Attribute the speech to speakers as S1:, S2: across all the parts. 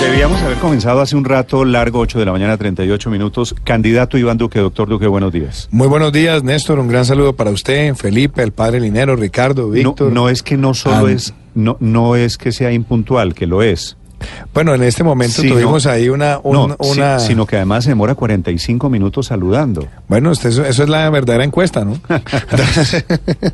S1: Debíamos haber comenzado hace un rato largo, 8 de la mañana, 38 minutos. Candidato Iván Duque, doctor Duque, buenos días.
S2: Muy buenos días, Néstor. Un gran saludo para usted, Felipe, el padre Linero, Ricardo, Víctor.
S1: No, no es que no solo es, no, no es que sea impuntual, que lo es.
S2: Bueno, en este momento tuvimos ahí una... un-
S1: No, sí,
S2: una...
S1: sino que además se demora 45 minutos saludando.
S2: Bueno, usted- eso, eso es la verdadera encuesta, ¿no? Entonces,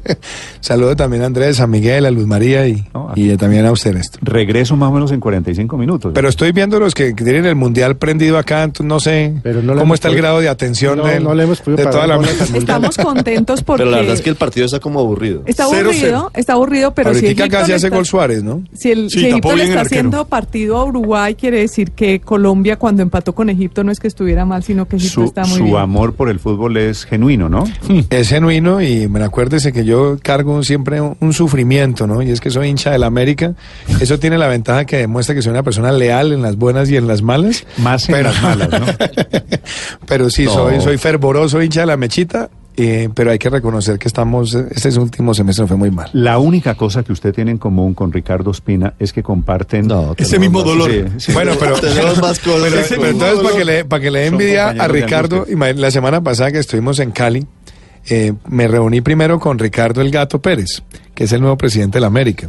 S2: saludo también a Andrés, a Miguel, a Luz María y,
S1: No,
S2: y también a usted, Néstor.
S1: Regreso más o menos en 45 minutos.
S2: Pero estoy viendo los que, tienen el mundial prendido acá, entonces no sé
S3: Pero no
S2: cómo está el grado de atención
S3: No,
S2: del-
S3: no le hemos podido
S2: de toda la.
S4: Estamos contentos porque
S5: Pero la verdad es que el partido está como aburrido.
S4: está aburrido,
S2: cero.
S4: está aburrido, pero si
S2: Ahorita
S4: Egipto
S2: casi hace
S4: está-
S2: gol Suárez, ¿no?
S4: Si, el,
S3: Sí,
S4: si Egipto le está haciendo partido a Uruguay, quiere decir que Colombia cuando empató con Egipto no es que estuviera mal, sino que Egipto
S1: su,
S4: está muy
S1: su
S4: bien.
S1: amor por el fútbol es genuino, ¿no?
S2: Es genuino y me acuérdese que yo cargo siempre un, un sufrimiento, ¿no? Y es que soy hincha del América. Eso tiene la ventaja que demuestra que soy una persona leal en las buenas y en las malas.
S1: Más en
S2: Pero-
S1: las malas, ¿no?
S2: Pero sí,
S5: No.
S2: soy, soy fervoroso hincha de la mechita, eh, pero hay que reconocer que estamos, este último semestre fue muy mal.
S1: La única cosa que usted tiene en común con Ricardo Espina es que comparten...
S5: No,
S3: Ese mismo
S5: más-
S3: dolor.
S1: Sí, sí.
S2: Bueno, pero,
S5: Tenemos más cosas.
S2: pero,
S5: Ese
S2: pero
S5: mismo
S2: entonces para que le, para que le envidia a Ricardo, la semana pasada que estuvimos en Cali, eh, me reuní primero con Ricardo El Gato Pérez, que es el nuevo presidente de la América.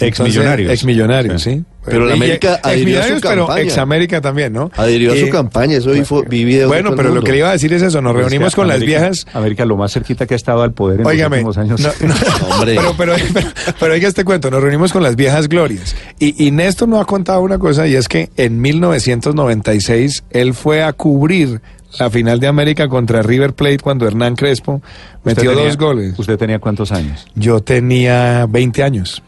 S1: Exmillonarios.
S2: Ex millonarios, sí.
S5: Pero la América adhirió a su
S2: pero
S5: campaña.
S2: ex América también, ¿no?
S5: Adhirió a su campaña, eso fue- vi videos de
S2: Bueno, pero lo que le iba a decir es eso, nos
S1: es
S2: reunimos
S1: que
S2: con las viejas.
S1: América, lo más cerquita que ha estado al poder en
S2: Óigame,
S1: los últimos años.
S2: no, no,
S5: Hombre.
S2: pero, pero, pero, pero oiga este cuento, nos reunimos con las viejas glorias. Y, y Néstor nos ha contado una cosa, y es que en 1996 él fue a cubrir la final de América contra River Plate cuando Hernán Crespo metió
S1: tenía-
S2: dos goles.
S1: ¿Usted tenía cuántos años?
S2: Yo tenía 20 años.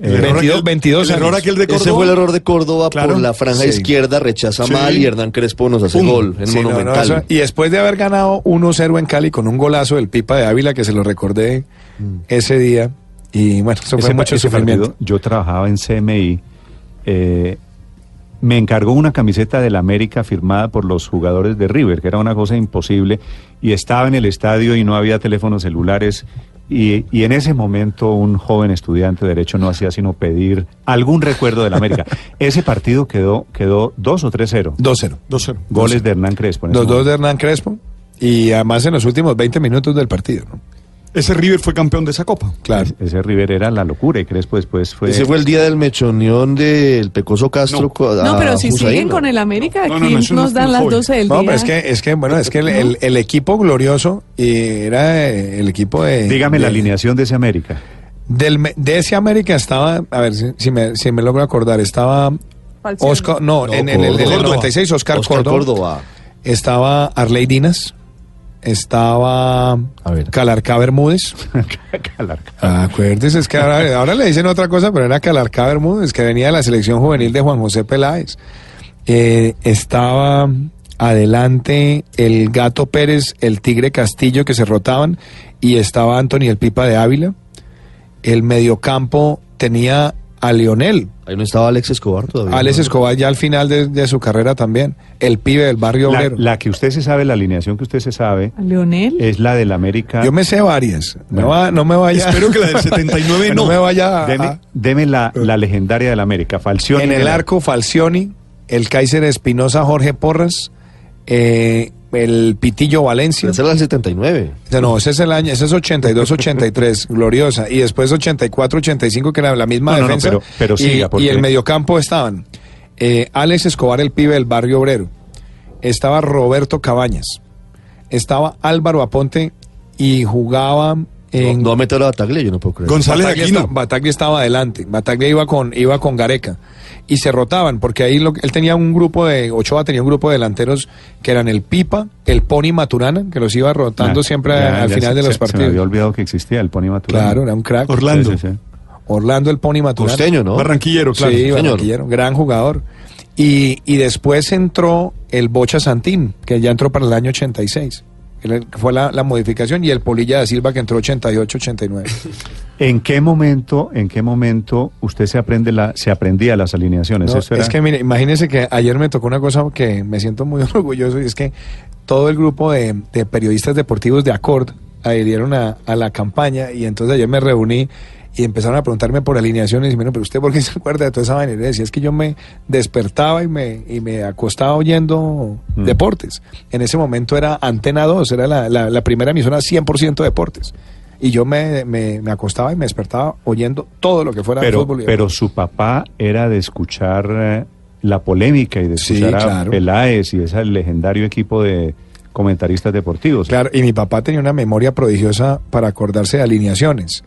S3: El error
S2: 22,
S3: aquel-
S2: 22
S3: el error
S2: años.
S3: aquel de
S5: Ese fue el error de Córdoba
S3: Claro.
S5: por la franja
S2: Sí.
S5: izquierda, rechaza
S3: Sí.
S5: mal y Hernán Crespo nos hace
S3: Pum.
S5: gol en
S2: Sí, no, no,
S5: Monumental.
S2: y después de haber ganado 1-0 en Cali con un golazo del Pipa de Ávila, que se lo recordé ese día, y bueno, eso fue mucho sufrimiento.
S1: partido, yo trabajaba en CMI. eh, me encargó una camiseta del América firmada por los jugadores de River, que era una cosa imposible. Y estaba en el estadio y no había teléfonos celulares. Y, y en ese momento un joven estudiante de Derecho no hacía sino pedir algún recuerdo del América. ese partido quedó, quedó 2 o 3-0.
S2: 2-0.
S3: 2-0.
S1: Goles de Hernán Crespo. en ese
S2: Los dos
S1: momento.
S2: de Hernán Crespo. Y además en los últimos 20 minutos del partido. ¿no?
S3: Ese River fue campeón de esa copa.
S2: Claro.
S1: Ese River era la locura y Crespo después fue...
S5: Ese fue el día del mechonión del Pecoso Castro.
S3: No.
S5: a
S4: No, pero si siguen
S5: ¿no?
S4: con el América,
S3: No,
S4: aquí
S3: no, no, eso no
S4: nos dan las
S3: joven.
S4: 12 del
S2: No,
S4: día.
S2: pero es que, es que bueno, es que el, el- el equipo glorioso y era eh, el equipo de.
S1: Dígame
S2: de-
S1: la alineación de ese América.
S2: Del, me- de ese América estaba, a ver si, si me, si me logro acordar, estaba. Oscar, no,
S5: No,
S2: en, en el, en el
S5: Córdoba.
S2: 96 Oscar,
S5: Oscar
S2: Córdoba,
S5: Córdoba.
S2: estaba Arley Dinas, estaba
S5: A ver.
S2: Calarcá Bermúdez.
S1: Calarca.
S2: Ah, Acuérdese, es que ahora, ahora le dicen otra cosa, pero era Calarcá Bermúdez, que venía de la selección juvenil de Juan José Peláez. Eh, estaba adelante el Gato Pérez, el Tigre Castillo, que se rotaban, y estaba Anthony el Pipa de Ávila. El mediocampo tenía a Leonel,
S5: Ahí no estaba Alex Escobar todavía.
S2: Alex
S5: ¿no?
S2: Escobar ya al final de, de su carrera también, el pibe del barrio
S1: La,
S2: obrero.
S1: la que usted se sabe, la alineación que usted se sabe,
S4: ¿A Leonel.
S1: es la del América.
S2: Yo me sé varias, no, va- no me vaya...
S3: Espero que la del 79
S2: no
S3: no.
S2: me vaya a-
S1: Deme, deme la, la legendaria del América. Falcioni.
S2: En el arco, Falcioni, el Kaiser Espinosa, Jorge Porras, eh, el Pitillo Valencia.
S5: Esa era el 79.
S2: No, ese es el año, ese es 82-83, gloriosa. Y después 84-85, que era la misma
S1: No, no, no,
S2: defensa.
S1: pero- pero
S2: y,
S1: siga, porque-
S2: y el mediocampo estaban eh, Alex Escobar, el pibe del barrio obrero. Estaba Roberto Cabañas. Estaba Álvaro Aponte y jugaba en...
S5: No, no meter a Bataglia, yo no puedo creer.
S3: González
S2: Bataglia,
S3: Aquino.
S2: esta- Bataglia estaba adelante. Bataglia iba con, iba con Gareca. Y se rotaban, porque ahí lo, él tenía un grupo de, Ochoa tenía un grupo de delanteros que eran el Pipa, el Pony Maturana, que los iba rotando
S1: Ah,
S2: siempre
S1: ya-
S2: al
S1: ya
S2: final
S1: se-
S2: de los
S1: se- Se me había
S2: partidos.
S1: olvidado que existía el Pony Maturana.
S2: Claro, era un crack.
S3: Orlando.
S1: Sí, sí, sí.
S2: Orlando el Pony Maturana.
S5: Costeño, ¿no?
S3: Barranquillero, claro.
S2: Sí,
S5: señor.
S2: Barranquillero, gran jugador. Y, y después entró el Bocha Santín, que ya entró para el año 86. Fue la, la modificación y el Polilla da Silva que entró 88-89.
S1: ¿En qué momento, en qué momento usted se aprende la, se aprendía las alineaciones?
S2: No,
S1: Eso era-
S2: Es que mire, imagínese que ayer me tocó una cosa que me siento muy orgulloso y es que todo el grupo de, de periodistas deportivos de Accord adhirieron a, a la campaña y entonces ayer me reuní y empezaron a preguntarme por alineaciones y me dijeron, pero usted por qué se acuerda de toda esa vaina? Y decía, es que yo me despertaba y me, y me acostaba oyendo
S1: Mm.
S2: deportes. En ese momento era Antena 2, era la, la- la primera emisora 100% deportes. Y yo me, me, me acostaba y me despertaba oyendo todo lo que fuera
S1: pero,
S2: fútbol. y
S1: pero su papá era de escuchar eh, la polémica y de
S2: Sí,
S1: escuchar a
S2: claro.
S1: Peláez y ese legendario equipo de comentaristas deportivos.
S2: Claro, y mi papá tenía una memoria prodigiosa para acordarse de alineaciones.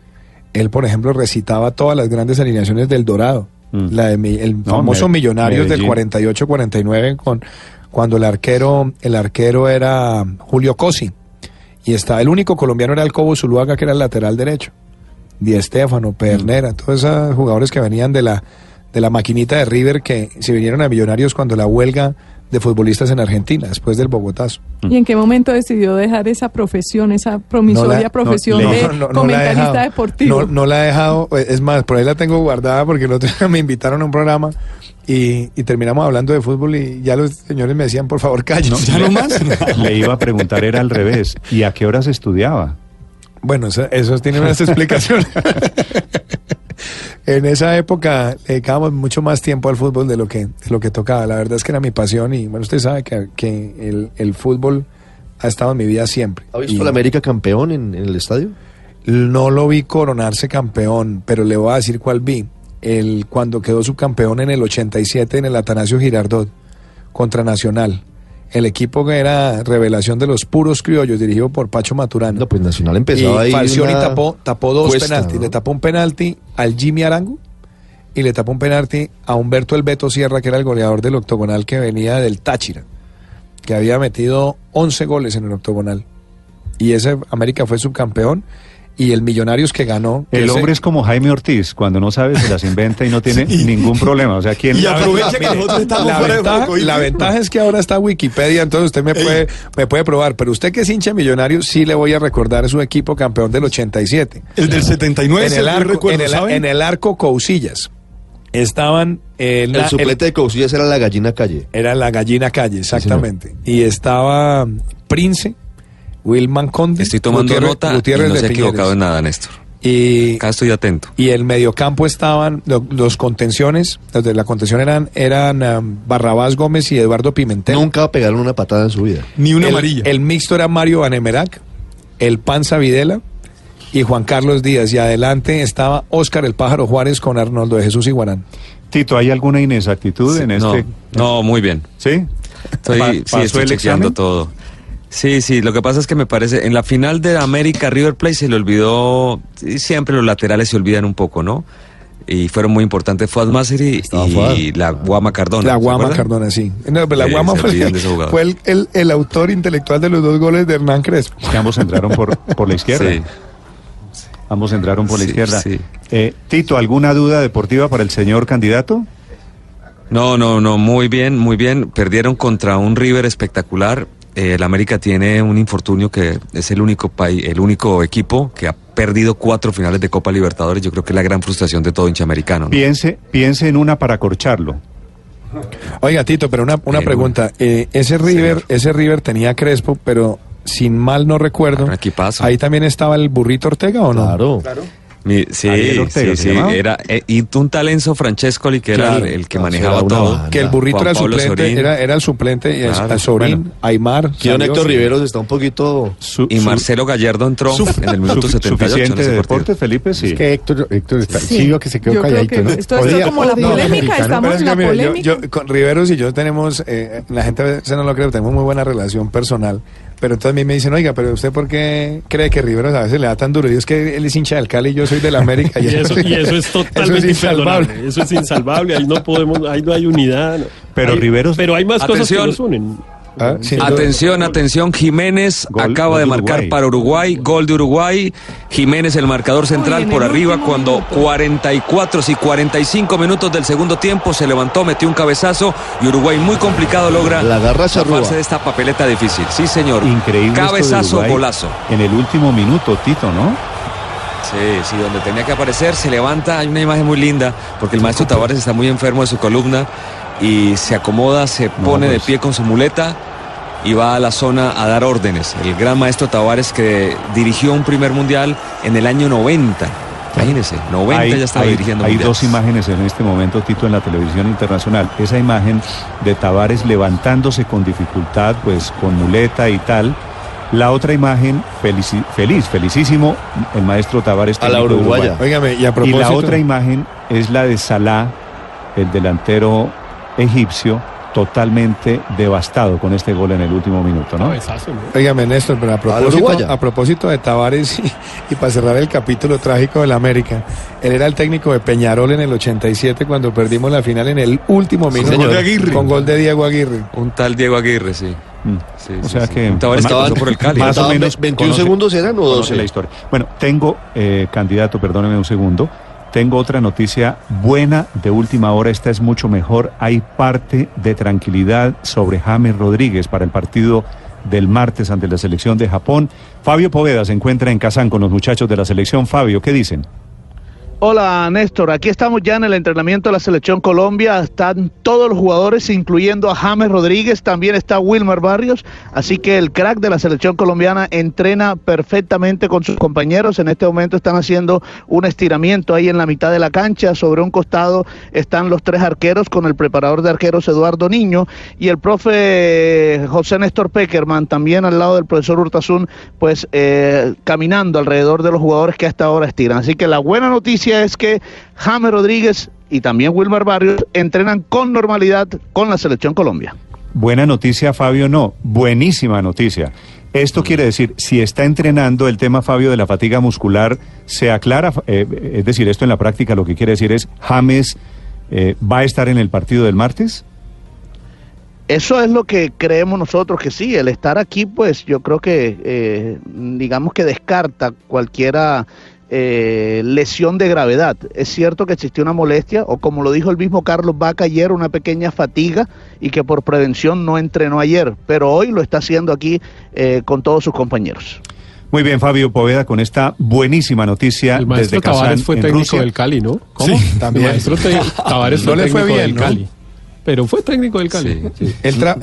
S2: Él, por ejemplo, recitaba todas las grandes alineaciones del Dorado.
S1: Mm.
S2: La de el
S1: No,
S2: famoso
S1: Me-
S2: Millonarios del
S1: Medellín.
S2: 48-49 con cuando el arquero el arquero era Julio Cosi y está el único colombiano era el Cobo Zuluaga que era el lateral derecho. Di Estefano, Pernera, todos esos jugadores que venían de la de la maquinita de River que se vinieron a Millonarios cuando la huelga de futbolistas en Argentina después del Bogotazo.
S4: ¿Y en qué momento decidió dejar esa profesión, esa promisoria
S2: No la-
S4: profesión
S1: no,
S4: de
S2: no, no, no la he
S4: comentarista
S2: dejado.
S4: deportivo?
S2: No, no la he dejado, eh, es más, por ahí la tengo guardada porque el otro día me invitaron a un programa y, y terminamos hablando de fútbol y ya los señores me decían, por favor, cállense.
S3: ¿Ya no más?
S1: Le iba a preguntar, era al revés. ¿Y a qué horas estudiaba?
S2: Bueno, eso, eso tiene unas explicaciones. en esa época le dedicábamos mucho más tiempo al fútbol de lo que, de lo que tocaba. La verdad es que era mi pasión y bueno, usted sabe que, que el, el fútbol ha estado en mi vida siempre.
S5: ¿Ha visto
S2: Y-
S5: el América campeón en, en el estadio?
S2: No lo vi coronarse campeón, pero le voy a decir cuál vi. El, cuando quedó subcampeón en el 87 en el Atanasio Girardot contra Nacional. El equipo que era revelación de los puros criollos, dirigido por Pacho Maturano.
S5: No, pues Nacional empezaba
S2: y
S5: ahí.
S2: Falcioni tapó, tapó dos
S5: cuesta,
S2: penaltis.
S5: ¿no?
S2: Le tapó un penalti al Jimmy Arango y le tapó un penalti a Humberto El Beto Sierra, que era el goleador del octogonal que venía del Táchira, que había metido 11 goles en el octogonal. Y ese América fue subcampeón y el Millonarios que ganó. que
S1: El
S2: ese-
S1: hombre es como Jaime Ortiz, cuando no sabe se las inventa y no tiene ningún problema. O sea, ¿quién
S3: Y
S1: la-
S3: aprovecha que nosotros estamos
S2: la,
S3: fuera de
S2: ventaja,
S3: foco, ¿y?
S2: la ventaja es que ahora está Wikipedia, entonces usted me puede, me puede probar. Pero usted que es hincha millonario, sí le voy a recordar su equipo campeón del 87.
S3: El del 79
S2: en el arco,
S3: recuerdo,
S2: en el,
S3: ¿saben?
S2: en el arco Cousillas. Estaban eh,
S5: El
S2: la-
S5: suplete de Cousillas era la gallina calle.
S2: era la gallina calle, exactamente. y estaba Prince, Wilman Conde.
S6: Estoy tomando
S2: Gutiérrez-
S6: nota
S2: Gutiérrez
S6: y no
S2: de
S6: se ha equivocado en nada, Néstor.
S2: Y,
S6: Acá estoy atento.
S2: y el mediocampo estaban lo- los contenciones, los de la contención eran eran um, Barrabás Gómez y Eduardo Pimentel.
S5: Nunca pegaron una patada en su vida.
S3: Ni una
S2: el,
S3: amarilla.
S2: El mixto era Mario Vanemerac, el Panza Videla y Juan Carlos Díaz. Y adelante estaba Óscar el Pájaro Juárez con Arnoldo de Jesús Iguarán.
S1: Tito, ¿hay alguna inexactitud en
S6: no,
S1: este?
S6: no, muy bien.
S1: ¿Sí?
S6: Estoy,
S1: Pa-
S6: sí,
S1: ¿Pasó
S6: estoy chequeando todo. Sí, sí, lo que pasa es que me parece, en la final de América River Plate se le olvidó, siempre los laterales se olvidan un poco, ¿no? Y fueron muy importantes Fuad Maseri
S5: Estaba
S6: y
S5: Fuad.
S6: la Guama Cardona.
S2: la
S6: ¿se
S2: Guama? Cardona, sí. No, pero la
S6: Eh,
S2: Guama fue, el, el- el autor intelectual de los dos goles de Hernán Crespo.
S1: Que ambos entraron por, por la izquierda.
S6: Sí.
S1: Ambos entraron por la
S6: Sí,
S1: izquierda.
S6: sí.
S1: Eh, Tito, ¿alguna duda deportiva para el señor candidato?
S6: No, no, no, muy bien, muy bien. Perdieron contra un River espectacular. Eh, el América tiene un infortunio que es el único país, el único equipo que ha perdido cuatro finales de Copa Libertadores. Yo creo que es la gran frustración de todo hincha americano. ¿no?
S1: Piense, piense en una para corcharlo.
S2: Oiga, Tito, pero una, una
S6: Bien,
S2: pregunta. Eh, ese River,
S6: Señor.
S2: ese River tenía Crespo, pero sin mal no recuerdo.
S6: Un equipazo.
S2: Ahí también estaba el burrito Ortega o no?
S5: Claro.
S6: Mi- sí,
S1: Ortega,
S6: sí, era eh, y un talenzo Francescoli que
S2: Claro.
S6: era el, el que manejaba todo.
S5: banda.
S2: Que el burrito
S6: Juan
S2: era el
S6: Pablo
S2: suplente, era, era el suplente, y el-
S6: Claro,
S2: el Sorín,
S1: bueno.
S2: Aymar. Salió,
S5: Héctor
S2: sí.
S5: Riveros está un poquito...
S1: Su-
S6: Y
S1: su-
S6: Marcelo Gallardo entró en el minuto
S1: su-
S6: 78 en
S1: suficiente
S6: ese
S1: de Felipe, sí.
S7: Es que Héctor, Héctor está,
S4: Sí.
S7: sí, veo que se quedó
S4: Yo creo
S7: calladito,
S4: que
S7: ¿no?
S4: esto es como la
S7: no,
S4: polémica, estamos en la
S2: yo- yo- con Riveros y yo tenemos, eh, la gente a veces no lo cree, pero tenemos muy buena relación personal. Pero entonces a mí me dicen, oiga, pero usted por qué cree que Riveros a veces le da tan duro? Y es que él es hincha del Cali y yo soy del América.
S8: Y eso, y eso es totalmente
S2: insalvable.
S8: insalvable. Eso es insalvable. Ahí no podemos, ahí no hay unidad. no.
S1: Pero
S8: Hay-
S1: Riveros-
S8: Pero hay más cosas que nos unen.
S2: Ah.
S6: Atención, atención, Jiménez
S1: Gol-
S6: acaba
S1: gol
S6: de marcar
S1: Uruguay.
S6: para Uruguay, gol de Uruguay, Jiménez el marcador central
S4: en
S6: por arriba cuando
S4: minuto.
S6: 44 y 45 minutos del segundo tiempo se levantó, metió un cabezazo y Uruguay muy complicado logra
S5: La
S6: de esta papeleta difícil. Sí, señor.
S1: Increíble.
S6: Cabezazo, golazo.
S1: En el último minuto, Tito, ¿no?
S6: Sí, sí, donde tenía que aparecer, se levanta, hay una imagen muy linda, porque el maestro Tavares está muy enfermo de su columna y se acomoda, se pone de
S1: pues.
S6: pie con su muleta y va a la zona a dar órdenes. El gran maestro Tavares que dirigió un primer mundial en el año 90. Imagínense, 90 ya estaba
S1: hay-
S6: dirigiendo
S1: hay
S6: mundiales.
S1: dos imágenes en este momento, Tito, en la televisión internacional. Esa imagen de Tavares levantándose con dificultad, pues con muleta y tal. La otra imagen, felici- feliz, felicísimo, el maestro Tavares.
S5: A la
S1: técnico de Uruguay.
S5: uruguaya.
S2: Óigame, y a
S1: Y la otra imagen es la de Salah, el delantero egipcio, totalmente devastado con este gol en el último minuto, ¿no?
S2: Óigame, Néstor, pero a propósito, a propósito de Tavares y, y para cerrar el capítulo trágico del América, él era el técnico de Peñarol en el 87 cuando perdimos la final en el último minuto con gol de Diego Aguirre.
S6: Un tal Diego Aguirre, sí.
S1: Mm.
S6: Sí,
S1: O
S6: sí,
S1: sea
S6: sí.
S1: que- Estaban-
S6: por el Cali.
S1: más o menos
S5: 21
S1: conoce-
S5: segundos eran o
S1: conoce
S5: 12.
S1: la historia. Bueno, tengo, eh, candidato, perdóneme un segundo, tengo otra noticia buena de última hora, esta es mucho mejor. Hay parte de tranquilidad sobre James Rodríguez para el partido del martes ante la selección de Japón. Fabio Poveda se encuentra en Kazán con los muchachos de la selección. Fabio, ¿qué dicen?
S7: Hola Néstor, aquí estamos ya en el entrenamiento de la selección Colombia, están todos los jugadores incluyendo a James Rodríguez, también está Wilmer Barrios, así que el crack de la selección colombiana entrena perfectamente con sus compañeros, en este momento están haciendo un estiramiento ahí en la mitad de la cancha, sobre un costado están los tres arqueros con el preparador de arqueros Eduardo Niño y el profe José Néstor Peckerman también al lado del profesor Hurtasun, pues eh, caminando alrededor de los jugadores que hasta ahora estiran, así que la buena noticia es que James Rodríguez y también Wilmer Barrios entrenan con normalidad con la selección Colombia.
S1: Buena noticia, Fabio, no. Buenísima noticia. Esto quiere decir, si está entrenando el tema, Fabio, de la fatiga muscular, se aclara, eh, es decir, esto en la práctica lo que quiere decir es, James eh, va a estar en el partido del martes.
S7: Eso es lo que creemos nosotros que sí, el estar aquí, pues yo creo que, eh, digamos que descarta cualquiera eh, lesión de gravedad. Es cierto que existió una molestia, o como lo dijo el mismo Carlos Vaca ayer, una pequeña fatiga y que por prevención no entrenó ayer, pero hoy lo está haciendo aquí eh, con todos sus compañeros.
S1: Muy bien, Fabio Poveda, con esta buenísima noticia
S8: El maestro
S1: desde Kazán,
S8: Tavares fue
S1: en
S8: técnico
S1: Rusia.
S8: del Cali, ¿no?
S2: ¿Cómo? También.
S8: El maestro te- Tavares
S2: No
S8: fue
S2: le fue
S8: técnico
S2: bien,
S8: del
S2: ¿no?
S8: Cali. Pero fue técnico del Cali.
S6: Sí.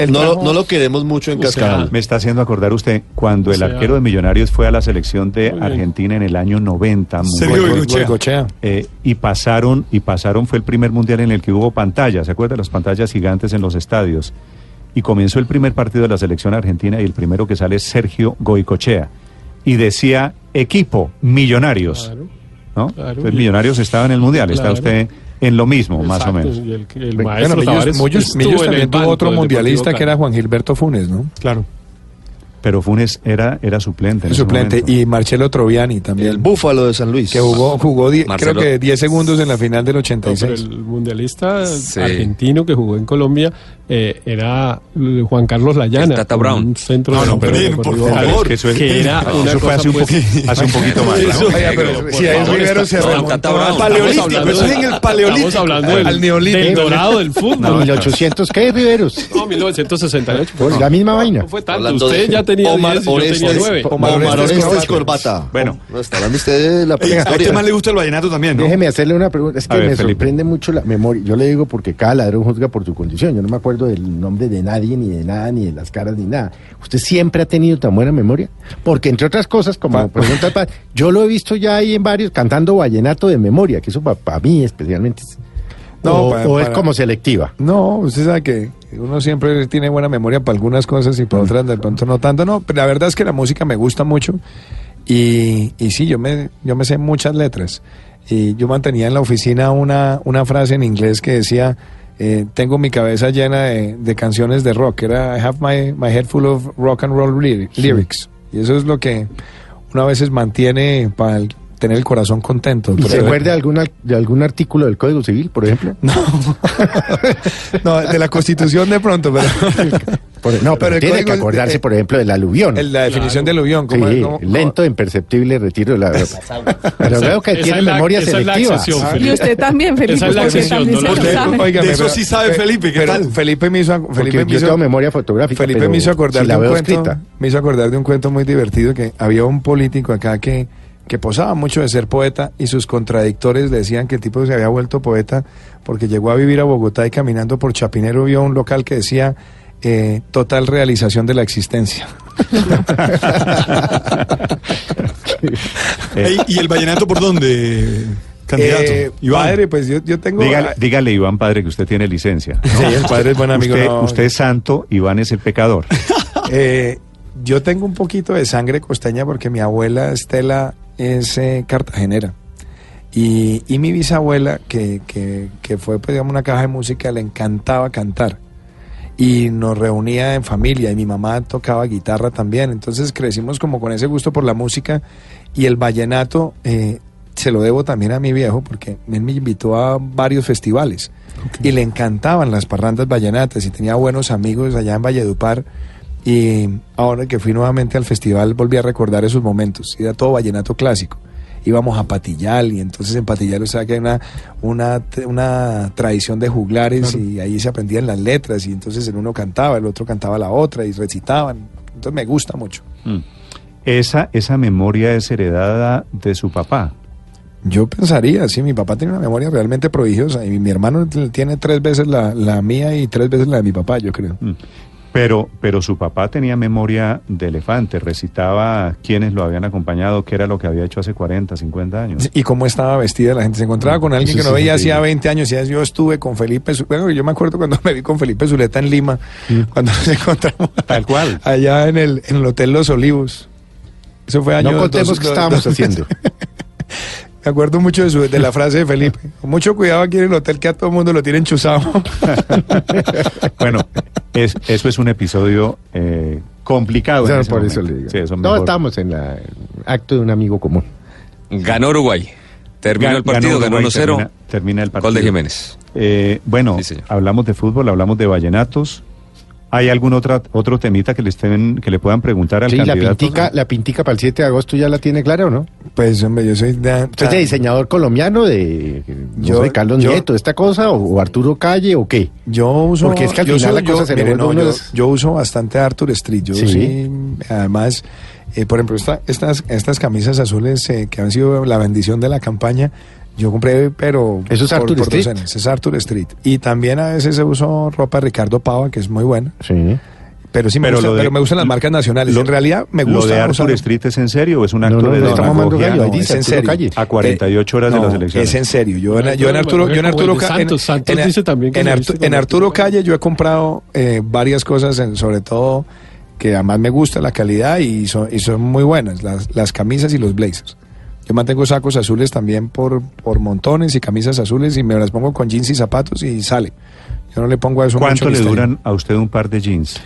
S5: No, lo-
S2: trajo-
S5: no lo queremos mucho en Cascada.
S1: Me está haciendo acordar usted cuando
S8: O
S1: el arquero de Millonarios fue a la selección de. Argentina en el año 90. muy. Eh, y pasaron, y pasaron, fue el primer mundial en el que hubo pantallas, ¿se acuerdan? Las pantallas gigantes en los estadios. Y comenzó el primer partido de la selección argentina y el primero que sale es Sergio Goicochea. Y decía, equipo, millonarios.
S8: Claro.
S1: ¿no?
S8: claro.
S1: Entonces, millonarios estaba en el mundial, está usted en lo mismo, más o
S8: Exacto,
S1: menos.
S8: y el, el
S2: Bueno,
S8: maestro
S2: Millos,
S8: Tavares
S2: Millos- Millos
S8: en el
S2: también tuvo otro mundialista que era. Juan Gilberto Funes, ¿no?
S3: Claro.
S1: Pero Funes era, era suplente. en ese
S2: suplente.
S1: momento.
S2: Y Marcelo Troviani también.
S5: El Búfalo de San Luis.
S2: que jugó, jugó die- creo que 10 segundos en la final del
S8: No, pero
S2: 86.
S8: el mundialista
S6: Sí.
S8: argentino que jugó en Colombia eh, era Juan Carlos Layana.
S6: El Tata Brown.
S8: Un centro
S3: No, no,
S8: delantero
S3: pero por favor.
S1: Que eso es-
S8: que era
S1: eso
S8: una
S1: fue
S8: cosa,
S1: hace un,
S8: pues,
S1: poqui- hace un poquito más. ¿no?
S2: Pero si ahí Rivero se remontó al-
S3: Paleolítico,
S8: hablando
S3: eso es en el paleolítico.
S8: Estamos hablando del,
S2: Al neolítico.
S8: del dorado del fútbol.
S9: No, 1800, ¿qué, Riveros?
S8: No, 1968.
S9: Pues la misma vaina.
S8: No fue tanto.
S5: Hablando
S8: Usted ya tenía
S5: Omar
S8: 10 y yo tenía
S5: Orestes,
S8: 9.
S2: Omar
S5: Omar
S2: Orestes
S5: Orestes
S2: Corbata.
S5: Corbata.
S1: Bueno.
S5: No, está hablando usted de la
S3: Oiga, a este
S5: prehistoria.
S3: man le gusta el vallenato también, ¿no?
S9: Déjeme hacerle una pregunta. Es que
S1: ver,
S9: me
S1: Felipe.
S9: sorprende mucho la memoria. Yo le digo porque cada ladrón juzga por su condición. Yo no me acuerdo del nombre de nadie, ni de nada, ni de las caras, ni nada. ¿Usted siempre ha tenido tan buena memoria? Porque, entre otras cosas, como pregunta, pa- yo lo he visto ya ahí en varios cantando vallenato de memoria, que eso para mí especialmente es.
S2: No,
S9: o,
S2: pa-
S9: o es
S2: para-
S9: como selectiva.
S2: No, usted sabe que uno siempre tiene buena memoria para algunas cosas y para otras de pronto no tanto. No, pero la verdad es que la música me gusta mucho y, y sí, yo me, yo me sé muchas letras. Y yo mantenía en la oficina una, una frase en inglés que decía, eh, tengo mi cabeza llena de, de canciones de rock. Era, I have my, my head full of rock and roll lyri- lyrics. Y eso es lo que uno a veces mantiene para el- tener el corazón contento.
S9: ¿Y se acuerda de algún, al- de algún artículo del Código Civil, por ejemplo?
S2: No, no, de la Constitución de pronto, pero
S9: Por- no, pero, tiene que acordarse,
S2: eh,
S9: por ejemplo, del aluvión.
S2: el- la definición del aluvión.
S9: Sí,
S2: ¿Cómo- cómo-
S9: lento, imperceptible retiro de la Pero veo que tiene
S8: es la-
S9: memoria
S8: esa es la
S9: selectiva. Ah.
S4: Y usted también, Felipe,
S8: Esa es la
S4: también
S8: no
S4: sabe.
S3: De eso
S2: pero-
S3: sí sabe
S2: fe-
S3: Felipe, ¿qué
S2: pero
S3: tal?
S2: Felipe me hizo, Felipe me
S9: yo
S2: hizo,
S9: tengo memoria fotográfica.
S2: Felipe
S9: pero
S2: me hizo acordar
S9: si
S2: de un cuento,
S9: escrita.
S2: me hizo acordar de un cuento muy divertido que había un político acá que, que posaba mucho de ser poeta y sus contradictores le decían que el tipo se había vuelto poeta porque llegó a vivir a Bogotá y caminando por Chapinero vio un local que decía eh, total realización de la existencia.
S3: ¿Y el vallenato por dónde, candidato?
S2: Eh,
S3: Iván.
S2: padre, pues yo, yo tengo...
S1: Dígale, dígale, Iván, padre, que usted tiene licencia.
S2: Sí, el padre es buen amigo.
S1: usted,
S2: no.
S1: usted es santo, Iván es el pecador.
S2: Eh, yo tengo un poquito de sangre costeña porque mi abuela Estela es eh, cartagenera. Y, y mi bisabuela, que, que, que fue pues, digamos, una caja de música, le encantaba cantar. Y nos reunía en familia y mi mamá tocaba guitarra también. Entonces crecimos como con ese gusto por la música y el vallenato eh, se lo debo también a mi viejo porque él me invitó a varios festivales y le encantaban las parrandas vallenatas y tenía buenos amigos allá en Valledupar. Y ahora que fui nuevamente al festival volví a recordar esos momentos. Era todo vallenato clásico. Íbamos a Patillal y entonces en Patillal o sea que hay una, una, una tradición de juglares y ahí se aprendían las letras y entonces el uno cantaba, el otro cantaba la otra y recitaban. Entonces me gusta mucho.
S1: Mm. Esa, esa memoria es heredada de su papá.
S2: Yo pensaría, sí, mi papá tiene una memoria realmente prodigiosa y mi hermano tiene tres veces la, la mía y tres veces la de mi papá, yo creo.
S1: Pero, pero su papá tenía memoria de elefante, recitaba quiénes lo habían acompañado, qué era lo que había hecho hace 40, 50 años.
S2: Y cómo estaba vestida la gente. Se encontraba con alguien que no
S9: sí,
S2: veía
S9: sí.
S2: hacía 20 años. Y yo estuve con Felipe. Zu- Bueno, yo me acuerdo cuando me vi con Felipe Zuleta en Lima, cuando nos encontramos
S1: Tal cual.
S2: allá en el, en el Hotel Los Olivos. Eso fue año
S9: No contemos
S2: dos-
S9: qué
S2: dos-
S9: estábamos
S2: dos-
S9: haciendo.
S2: Me acuerdo mucho de, su- de la frase de Felipe. Con mucho cuidado aquí en el hotel que a todo el mundo lo tienen chuzado.
S1: Bueno, es, eso es un episodio eh, complicado. en
S9: No,
S1: ese
S9: por eso
S1: momento.
S9: le digo.
S1: Sí, eso
S9: no,
S1: mejor.
S9: estamos en el acto de un amigo común.
S6: Ganó Uruguay. Terminó
S1: Gan-
S6: el partido, ganó
S1: Uruguay,
S6: 1-0.
S1: Termina, termina el partido.
S6: Gol de Jiménez.
S1: Eh, bueno,
S6: Sí,
S1: hablamos de fútbol, hablamos de vallenatos. ¿Hay algún otra, otro temita que le, estén, que le puedan preguntar al
S9: Sí, la
S1: candidato?
S9: pintica, la pintica para el 7 de agosto ya la tiene clara o no?
S2: Pues, hombre, yo soy de...
S9: ¿Usted es de diseñador colombiano de, no
S2: Yo-
S9: sé, Carlos
S2: yo-
S9: Nieto, esta cosa, o, o Arturo Calle, o qué?
S2: Yo uso.
S9: Porque es que al
S2: yo
S9: final la cosa
S2: yo-
S9: se
S2: mire,
S9: vuelve
S2: no,
S9: uno
S2: yo, uso bastante Arthur Street. Yo
S9: Sí.
S2: sí. además, eh, por ejemplo, esta- estas, estas camisas azules eh, que han sido la bendición de la campaña, yo compré, pero.
S9: ¿Eso es Arthur
S2: dos
S9: Street?
S2: Es Arthur Street. Y también a veces uso ropa Ricardo Pava, que es muy buena.
S9: Sí.
S2: Pero sí me,
S1: Pero
S2: gusta-
S1: lo de-
S2: pero me gustan las marcas nacionales.
S1: Lo-
S2: en realidad me
S1: ¿Lo
S2: gusta.
S1: de Arthur
S2: usar-
S1: Street es en serio o es un acto
S9: No, no,
S1: de
S9: no,
S1: demagogia?
S2: no, es en serio.
S9: Calle.
S1: A 48 horas de las elecciones.
S2: Es en serio. Yo, en, yo en Arturo, yo en Arturo, en-
S8: Santos
S2: en-
S8: dice también que
S2: en
S8: se
S2: Artu-
S8: viste
S2: en
S8: como
S2: Arturo
S8: Arturo
S2: Calle yo he comprado eh, varias cosas, en- sobre todo que además me gusta la calidad y son, y son muy buenas, las, las camisas y los blazers. Yo mantengo sacos azules también por, por montones y camisas azules y me las pongo con jeans y zapatos y sale. Yo no le pongo a eso
S1: ¿Cuánto
S2: mucho
S1: le
S2: misterio.
S1: duran a usted un par de jeans?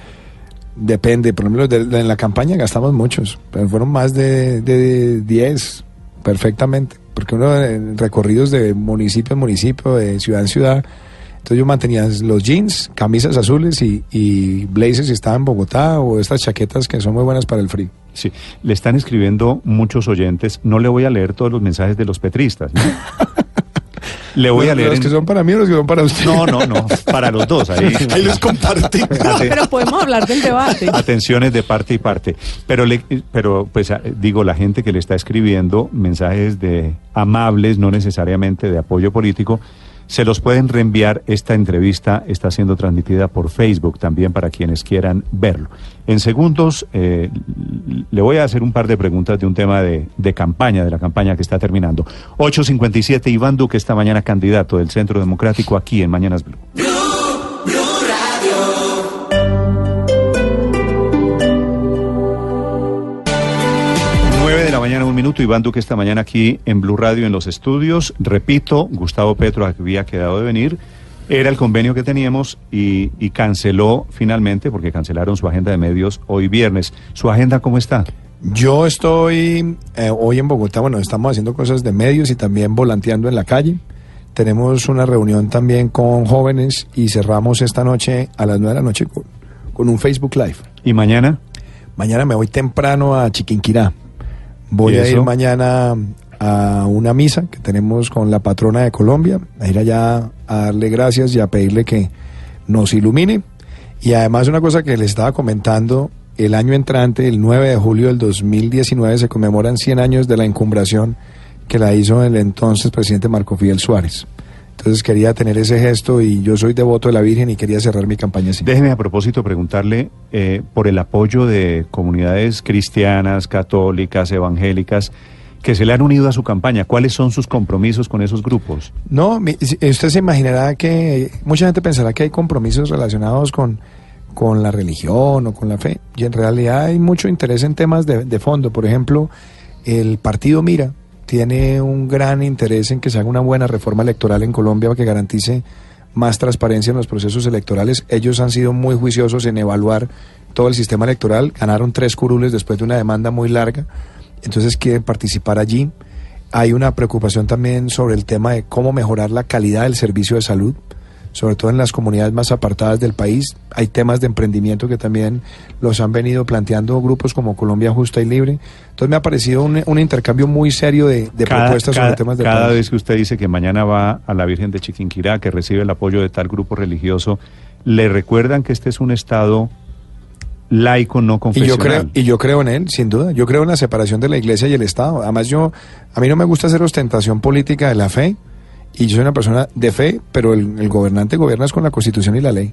S2: Depende, por ejemplo, de- de- en la campaña gastamos muchos, pero fueron más de, de 10 perfectamente, porque uno en recorridos de municipio en municipio, de ciudad en ciudad, entonces yo mantenía los jeans, camisas azules y, y blazers si estaba en Bogotá o estas chaquetas que son muy buenas para el frío.
S1: Sí, le están escribiendo muchos oyentes. No le voy a leer todos los mensajes de los petristas. ¿no? le voy a leer.
S2: Los
S1: en-
S2: que son para mí o los que son para usted.
S1: No, no, no. Para los dos. Ahí,
S3: Ahí los compartí.
S4: Pero podemos hablar del debate.
S1: Atenciones de parte y parte. Pero, le, pero pues digo, la gente que le está escribiendo mensajes de amables, no necesariamente de apoyo político, se los pueden reenviar. Esta entrevista está siendo transmitida por Facebook también para quienes quieran verlo. En segundos, eh, le voy a hacer un par de preguntas de un tema de, de campaña, de la campaña que está terminando. 857, Iván Duque, esta mañana candidato del Centro Democrático aquí en Mañanas Blue. Mañana, un minuto. Iván Duque esta mañana aquí en Blue Radio en los estudios. Repito, Gustavo Petro había quedado de venir. Era el convenio que teníamos y, y canceló finalmente, porque cancelaron su agenda de medios hoy viernes. ¿Su agenda cómo está?
S2: Yo estoy eh, hoy en Bogotá, bueno, estamos haciendo cosas de medios y también volanteando en la calle. Tenemos una reunión también con jóvenes y cerramos esta noche a las nueve de la noche con con un Facebook Live.
S1: ¿Y mañana?
S2: Mañana me voy temprano a Chiquinquirá. Voy
S1: ¿Y
S2: a ir mañana a una misa que tenemos con la patrona de Colombia, a ir allá a darle gracias y a pedirle que nos ilumine. Y además una cosa que les estaba comentando, el año entrante, el 9 de julio del 2019, se conmemoran 100 años de la encumbración que la hizo el entonces presidente Marco Fidel Suárez. Entonces quería tener ese gesto y yo soy devoto de la Virgen y quería cerrar mi campaña así.
S1: Déjeme a propósito preguntarle eh, por el apoyo de comunidades cristianas, católicas, evangélicas, que se le han unido a su campaña. ¿Cuáles son sus compromisos con esos grupos?
S2: No, mi- usted se imaginará que mucha gente pensará que hay compromisos relacionados con, con la religión o con la fe. Y en realidad hay mucho interés en temas de, de fondo. Por ejemplo, el partido Mira tiene un gran interés en que se haga una buena reforma electoral en Colombia que garantice más transparencia en los procesos electorales. Ellos han sido muy juiciosos en evaluar todo el sistema electoral. Ganaron tres curules después de una demanda muy larga. Entonces quieren participar allí. Hay una preocupación también sobre el tema de cómo mejorar la calidad del servicio de salud, sobre todo en las comunidades más apartadas del país. Hay temas de emprendimiento que también los han venido planteando grupos como Colombia Justa y Libre. Entonces me ha parecido un, un intercambio muy serio de, de
S1: cada,
S2: propuestas
S1: cada-
S2: sobre temas de
S1: cada
S2: país.
S1: vez que usted dice que mañana va a la Virgen de Chiquinquirá, que recibe el apoyo de tal grupo religioso, ¿le recuerdan que este es un Estado laico no
S2: Y yo
S1: confesional?
S2: creo y yo creo en él, sin duda. Yo creo en la separación de la Iglesia y el Estado. Además yo a mí no me gusta hacer ostentación política de la fe y yo soy una persona de fe, pero el, el gobernante gobierna es con la Constitución y la ley.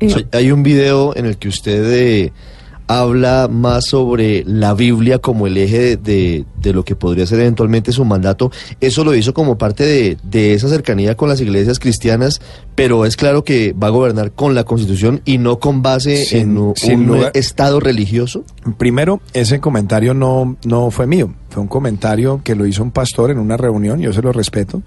S4: Eh,
S5: Hay un video en el que usted eh, habla más sobre la Biblia como el eje de, de- de lo que podría ser eventualmente su mandato. Eso lo hizo como parte de, de esa cercanía con las iglesias cristianas, pero es claro que va a gobernar con la Constitución y no con base
S2: Sin-
S5: en un,
S2: sin
S5: un Estado religioso.
S2: Primero, ese comentario no, no fue mío, fue un comentario que lo hizo un pastor en una reunión, yo se lo respeto,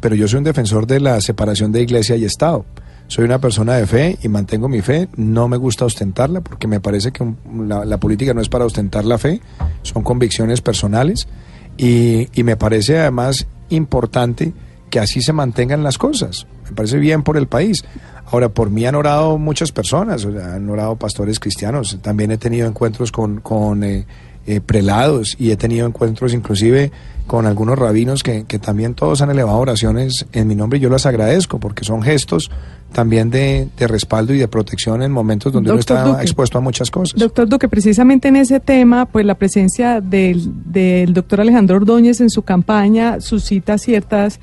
S2: pero yo soy un defensor de la separación de iglesia y Estado. Soy una persona de fe y mantengo mi fe, no me gusta ostentarla porque me parece que la, la política no es para ostentar la fe, son convicciones personales y, me parece además importante que así se mantengan las cosas. Me parece bien por el país. Ahora, por mí han orado muchas personas, han orado pastores cristianos. También he tenido encuentros con, con eh, eh, prelados y he tenido encuentros inclusive con algunos rabinos que, que también todos han elevado oraciones en mi nombre y yo las agradezco porque son gestos también de, de respaldo y de protección en momentos donde uno está
S4: Duque.
S2: expuesto a muchas cosas.
S4: Doctor Duque, precisamente en ese tema, pues la presencia del, del doctor Alejandro Ordóñez en su campaña suscita ciertos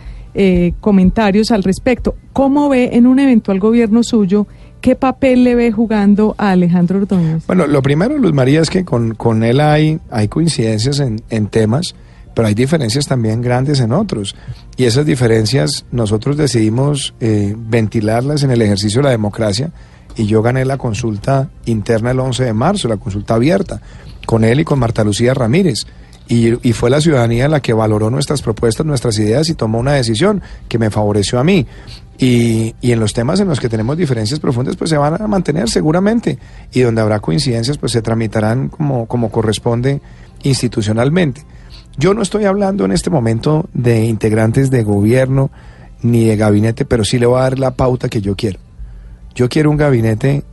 S4: comentarios al respecto. ¿Cómo ve en un eventual gobierno suyo qué papel le ve jugando a Alejandro Ordóñez?
S2: Bueno, lo primero, Luz María, es que con, con él hay, hay coincidencias en, en temas, pero hay diferencias también grandes en otros. Y esas diferencias nosotros decidimos eh, ventilarlas en el ejercicio de la democracia y yo gané la consulta interna el 11 de marzo, la consulta abierta, con él y con Marta Lucía Ramírez. Y, y fue la ciudadanía la que valoró nuestras propuestas, nuestras ideas y tomó una decisión que me favoreció a mí. Y, y en los temas en los que tenemos diferencias profundas, pues se van a mantener seguramente. Y donde habrá coincidencias, pues se tramitarán como, como corresponde institucionalmente. Yo no estoy hablando en este momento de integrantes de gobierno ni de gabinete, pero sí le voy a dar la pauta que yo quiero. Yo quiero un gabinete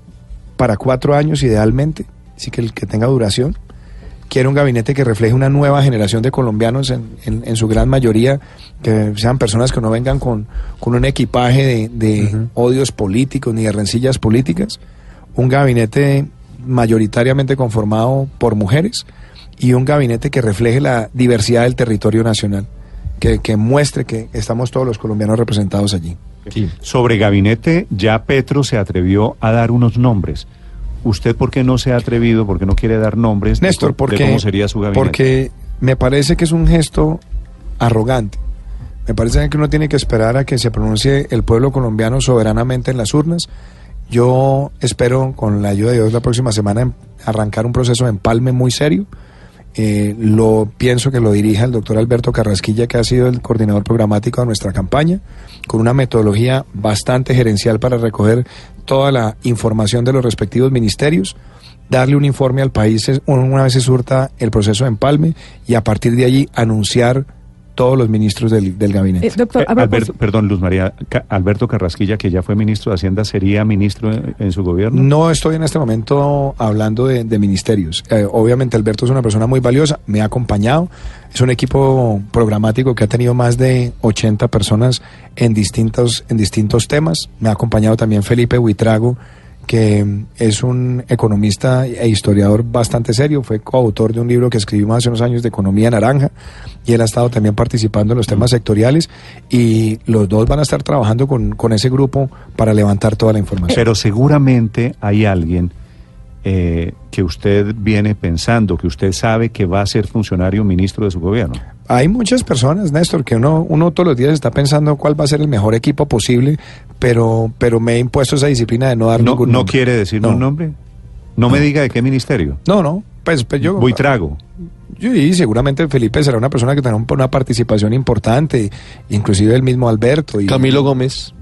S2: para cuatro años idealmente, sí que el que tenga duración. Quiero un gabinete que refleje una nueva generación de colombianos en, en- en su gran mayoría, que sean personas que no vengan con, con un equipaje de, de odios políticos ni de rencillas políticas. Un gabinete mayoritariamente conformado por mujeres y un gabinete que refleje la diversidad del territorio nacional, que, que muestre que estamos todos los colombianos representados allí.
S1: Sobre gabinete, ya Petro se atrevió a dar unos nombres. ¿Usted por qué no se ha atrevido, por qué no quiere dar nombres de
S2: Néstor,
S1: de
S2: porque,
S1: cómo sería su gabinete?
S2: porque me parece que es un gesto arrogante. Me parece que uno tiene que esperar a que se pronuncie el pueblo colombiano soberanamente en las urnas. Yo espero, con la ayuda de Dios, la próxima semana em- arrancar un proceso de empalme muy serio. Eh, lo pienso que lo dirija el doctor Alberto Carrasquilla, que ha sido el coordinador programático de nuestra campaña, con una metodología bastante gerencial para recoger toda la información de los respectivos ministerios, darle un informe al país una vez surta el proceso de empalme y a partir de allí anunciar todos los ministros del, del gabinete.
S4: Eh, doctor,
S1: Eh,
S4: a
S1: Alberto- perdón, Luz María, Ca- Alberto Carrasquilla, que ya fue ministro de Hacienda, ¿sería ministro en, en su gobierno?
S2: No estoy en este momento hablando de, de ministerios. Eh, obviamente Alberto es una persona muy valiosa, me ha acompañado. Es un equipo programático que ha tenido más de 80 personas en distintos, en distintos temas. Me ha acompañado también Felipe Huitrago, que es un economista e historiador bastante serio. Fue coautor de un libro que escribimos hace unos años de Economía Naranja y él ha estado también participando en los temas sectoriales y los dos van a estar trabajando con, con ese grupo para levantar toda la información.
S1: Pero seguramente hay alguien eh, que usted viene pensando, que usted sabe que va a ser funcionario ministro de su gobierno.
S2: Hay muchas personas, Néstor, que uno, uno todos los días está pensando cuál va a ser el mejor equipo posible, pero, pero me he impuesto esa disciplina de no dar
S1: ¿No,
S2: ningún
S1: no
S2: nombre.
S1: quiere decir
S2: No.
S1: un nombre? No, me diga de qué ministerio.
S2: No, no, pues, pues yo...
S1: Buitrago.
S2: yo- y seguramente Felipe será una persona que tendrá un- una participación importante, inclusive el mismo Alberto. Y,
S5: Camilo Gómez.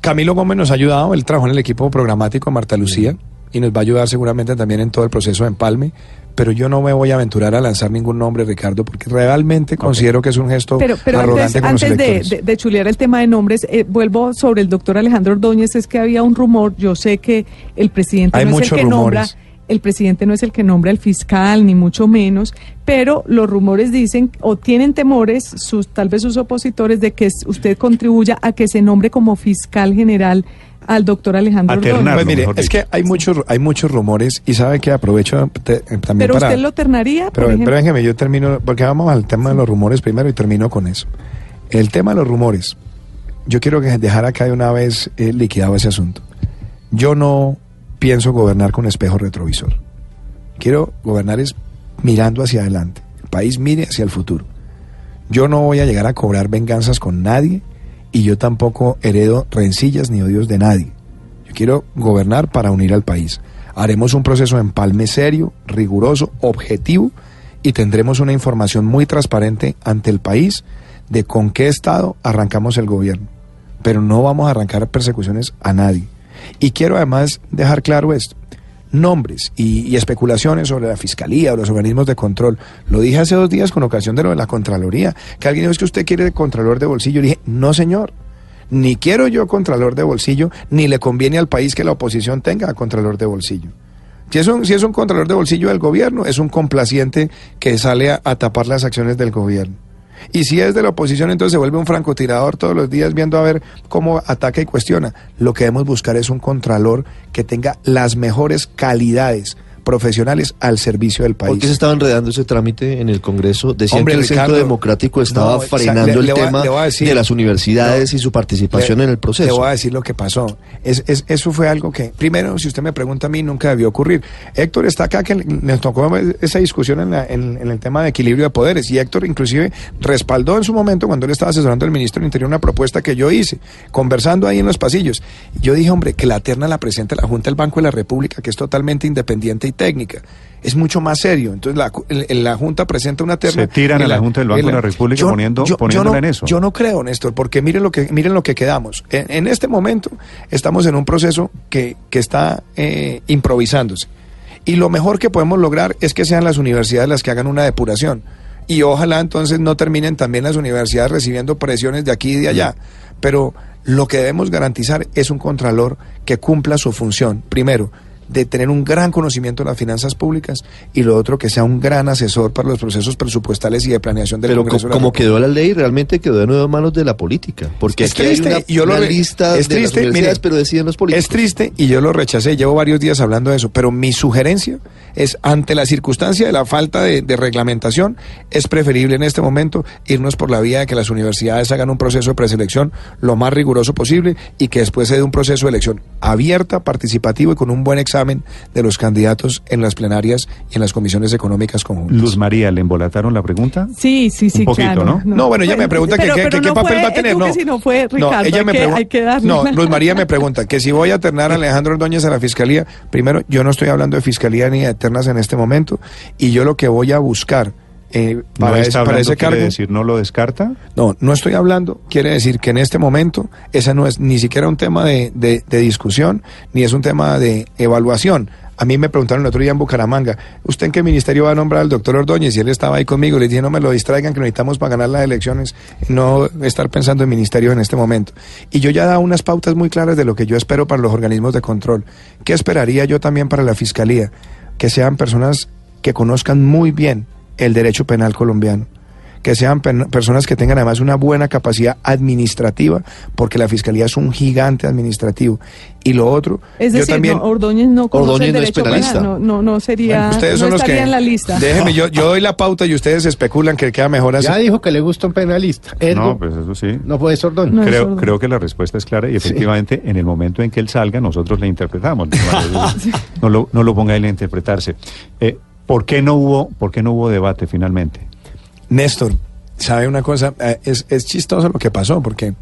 S2: Camilo Gómez nos ha ayudado, él trabajó en el equipo programático de Marta Lucía y nos va a ayudar seguramente también en todo el proceso de empalme, pero yo no me voy a aventurar a lanzar ningún nombre, Ricardo, porque realmente considero que es un gesto
S4: Pero, pero
S2: arrogante
S4: antes,
S2: con los
S4: antes de,
S2: electores.
S4: de, de chulear el tema de nombres, eh, vuelvo sobre el doctor Alejandro Ordóñez, es que había un rumor, yo sé que el presidente
S2: Hay
S4: no es el que nombra, el presidente no es el que nombra al fiscal, ni mucho menos, pero los rumores dicen o tienen temores, sus tal vez sus opositores, de que usted contribuya a que se nombre como fiscal general al doctor Alejandro Ordóñez.
S2: Pues mire, es que hay muchos, hay muchos rumores y sabe que aprovecho te- eh, también
S4: Pero
S2: para...
S4: usted lo ternaría, por
S2: Pero,
S4: ejemplo?
S2: pero déjeme, yo termino, porque vamos al tema de los rumores primero y termino con eso. El tema de los rumores, yo quiero que dejar acá de una vez eh, liquidado ese asunto. Yo no pienso gobernar con espejo retrovisor. Quiero gobernar es mirando hacia adelante. El país mire hacia el futuro. Yo no voy a llegar a cobrar venganzas con nadie y yo tampoco heredo rencillas ni odios de nadie. Yo quiero gobernar para unir al país. Haremos un proceso de empalme serio, riguroso, objetivo y tendremos una información muy transparente ante el país de con qué estado arrancamos el gobierno. Pero no vamos a arrancar persecuciones a nadie. Y quiero además dejar claro esto. Nombres y, y especulaciones sobre la fiscalía o los organismos de control. Lo dije hace dos días con ocasión de lo de la Contraloría. Que alguien dijo "Es que usted quiere de Contralor de bolsillo. Le dije, no señor. Ni quiero yo Contralor de bolsillo, ni le conviene al país que la oposición tenga Contralor de bolsillo. Si es, un, si es un contralor de bolsillo del gobierno, es un complaciente que sale a tapar las acciones del gobierno. Y si es de la oposición, entonces se vuelve un francotirador todos los días viendo a ver cómo ataca y cuestiona. Lo que debemos buscar es un contralor que tenga las mejores calidades profesionales al servicio del país.
S5: ¿Por qué se estaba enredando ese trámite en el Congreso? Decían
S2: Hombre,
S5: que el Centro
S2: Ricardo,
S5: Democrático estaba
S2: no,
S5: frenando
S2: le-
S5: el
S2: le
S5: tema
S2: decir-
S5: de las universidades
S2: no,
S5: y su participación
S2: le-
S5: en el proceso.
S2: Le voy a decir lo que pasó. Es, es- eso fue algo que, primero, si usted me pregunta a mí, nunca debió ocurrir. Héctor está acá, que nos tocó esa discusión en, la- en- en el tema de equilibrio de poderes. Y Héctor, inclusive, respaldó en su momento, cuando él estaba asesorando al ministro del Interior, una propuesta que yo hice, conversando ahí en los pasillos. Yo dije, hombre, que la terna la presente la Junta del Banco de la República, que es totalmente independiente y técnica. Es mucho más serio. Entonces, la, el- la Junta presenta una terna.
S1: Se tiran a la Junta del Banco de la República poniendo- poniéndola
S2: no,
S1: en eso.
S2: Yo no creo, Néstor, porque miren lo que, miren lo que quedamos. En, en este momento estamos en un proceso que, que está eh, improvisándose. Y lo mejor que podemos lograr es que sean las universidades las que hagan una depuración. Y ojalá entonces no terminen también las universidades recibiendo presiones de aquí y de allá. Pero lo que debemos garantizar es un contralor que cumpla su función. Primero, de tener un gran conocimiento de las finanzas públicas y lo otro que sea un gran asesor para los procesos presupuestales y de planeación del
S5: Pero
S2: Congreso la
S5: como quedó la ley, realmente quedó de nuevo en manos de la política. Porque
S2: Es
S5: aquí hay
S2: triste,
S5: una,
S2: y yo lo
S5: una lista
S2: es
S5: de las
S2: triste,
S5: universidades,
S2: mire,
S5: pero deciden los políticos.
S2: Es triste y yo lo rechacé, llevo varios días hablando de eso, pero mi sugerencia es, ante la circunstancia de la falta de, de reglamentación, es preferible en este momento irnos por la vía de que las universidades hagan un proceso de preselección lo más riguroso posible y que después se dé un proceso de elección abierta, participativo y con un buen examen de los candidatos en las plenarias y en las comisiones económicas conjuntas.
S1: Luz María, ¿le embolataron la pregunta?
S4: Sí, sí, sí,
S1: Un poquito,
S4: claro.
S1: ¿no?
S2: No, bueno, ella me pregunta que
S4: Pero-
S2: qué-
S4: pero
S2: que qué
S4: no
S2: papel
S4: fue
S2: va a tener. No,
S4: fue
S2: No,
S4: Ricardo,
S2: ella
S4: hay
S2: me
S4: que- hay que darle
S2: No,
S4: una-
S2: Luz María me pregunta que si voy a ternar a Alejandro Ordóñez a la fiscalía. Primero, yo no estoy hablando de fiscalía ni de en este momento y yo lo que voy a buscar eh,
S1: ¿No
S2: para, ese,
S1: está hablando,
S2: ese
S1: quiere
S2: cargo.
S1: decir no lo descarta?
S2: No, no estoy hablando. Quiere decir que en este momento esa no es ni siquiera un tema de, de- de discusión ni es un tema de evaluación. A mí me preguntaron el otro día en Bucaramanga, ¿usted en qué ministerio va a nombrar al doctor Ordóñez? Y él estaba ahí conmigo. Le dije, no me lo distraigan, que necesitamos para ganar las elecciones, no estar pensando en ministerio en este momento. Y yo ya he dado unas pautas muy claras de lo que yo espero para los organismos de control. ¿Qué esperaría yo también para la fiscalía? Que sean personas que conozcan muy bien el derecho penal colombiano que sean pen- personas que tengan además una buena capacidad administrativa, porque la fiscalía es un gigante administrativo. Y lo otro,
S4: Es
S2: yo
S4: decir,
S2: también...
S4: no, Ordóñez no conoce
S5: Ordóñez
S4: el
S5: no es
S4: derecho
S5: penalista.
S4: penal, no, no, no sería,
S2: Bueno, ustedes
S4: no
S2: son los que...
S4: en la lista.
S2: Déjeme, yo, yo doy la pauta y ustedes especulan que queda mejor así.
S9: Ya dijo que le gusta un penalista. Ergo,
S1: No, pues eso sí.
S9: no puede ser Ordóñez.
S4: No. es
S1: Creo,
S4: Ordóñez.
S1: creo que la respuesta es clara y efectivamente en el momento en que él salga nosotros le interpretamos. No lo, no lo ponga él a interpretarse. Eh, ¿por, qué no hubo, ¿Por qué no hubo debate finalmente?
S2: Néstor, ¿sabe una cosa? Eh, es, es chistoso lo que pasó, porque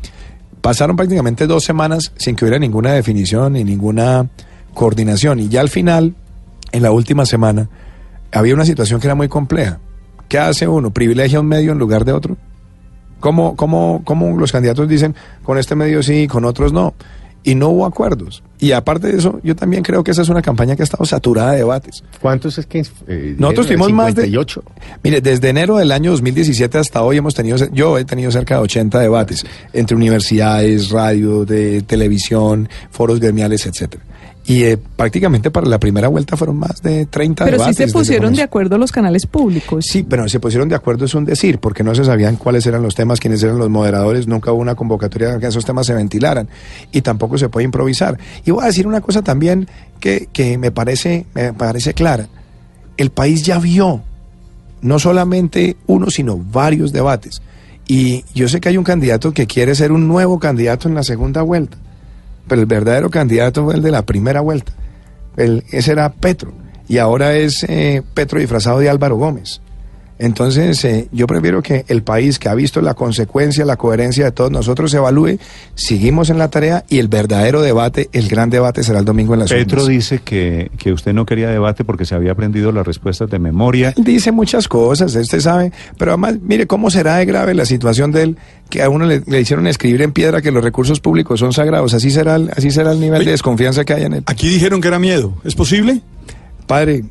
S2: pasaron prácticamente dos semanas sin que hubiera ninguna definición ni ninguna coordinación. Y ya al final, en la última semana, había una situación que era muy compleja. ¿Qué hace uno? ¿Privilegia un medio en lugar de otro? ¿Cómo, cómo, cómo los candidatos dicen con este medio sí, con otros no? Y no hubo acuerdos. Y aparte de eso, yo también creo que esa es una campaña que ha estado saturada de debates.
S9: ¿Cuántos es que? eh,
S2: Nosotros tuvimos más de-
S9: 58.
S2: Mire, desde enero del año 2017 hasta hoy hemos tenido, yo he tenido cerca de 80 debates entre universidades, radio, de televisión, foros gremiales, etcétera. Y eh, prácticamente para la primera vuelta fueron más de 30
S4: Pero sí
S2: debates.
S4: se
S2: desde
S4: pusieron de acuerdo los canales públicos.
S2: Sí, pero se pusieron de acuerdo es un decir, porque no se sabían cuáles eran los temas, quiénes eran los moderadores, nunca hubo una convocatoria que esos temas se ventilaran y tampoco se puede improvisar. Y voy a decir una cosa también que, que me parece me parece clara. El país ya vio no solamente uno, sino varios debates. Y yo sé que hay un candidato que quiere ser un nuevo candidato en la segunda vuelta, pero el verdadero candidato fue el de la primera vuelta. El- ese era Petro, y ahora es eh, Petro disfrazado de Álvaro Gómez. Entonces, eh, yo prefiero que el país que ha visto la consecuencia, la coherencia de todos nosotros evalúe, seguimos en la tarea y el verdadero debate, el gran debate será el domingo en las
S1: Petro
S2: urnas.
S1: dice que, que usted no quería debate porque se había aprendido las respuestas de memoria.
S2: Dice muchas cosas, usted sabe, pero además, mire cómo será de grave la situación de él, que a uno le, le hicieron escribir en piedra que los recursos públicos son sagrados, así será, el- así será el nivel
S3: Oye.
S2: de desconfianza que hay en él.
S3: Aquí dijeron que era miedo. ¿Es posible?
S2: Padre,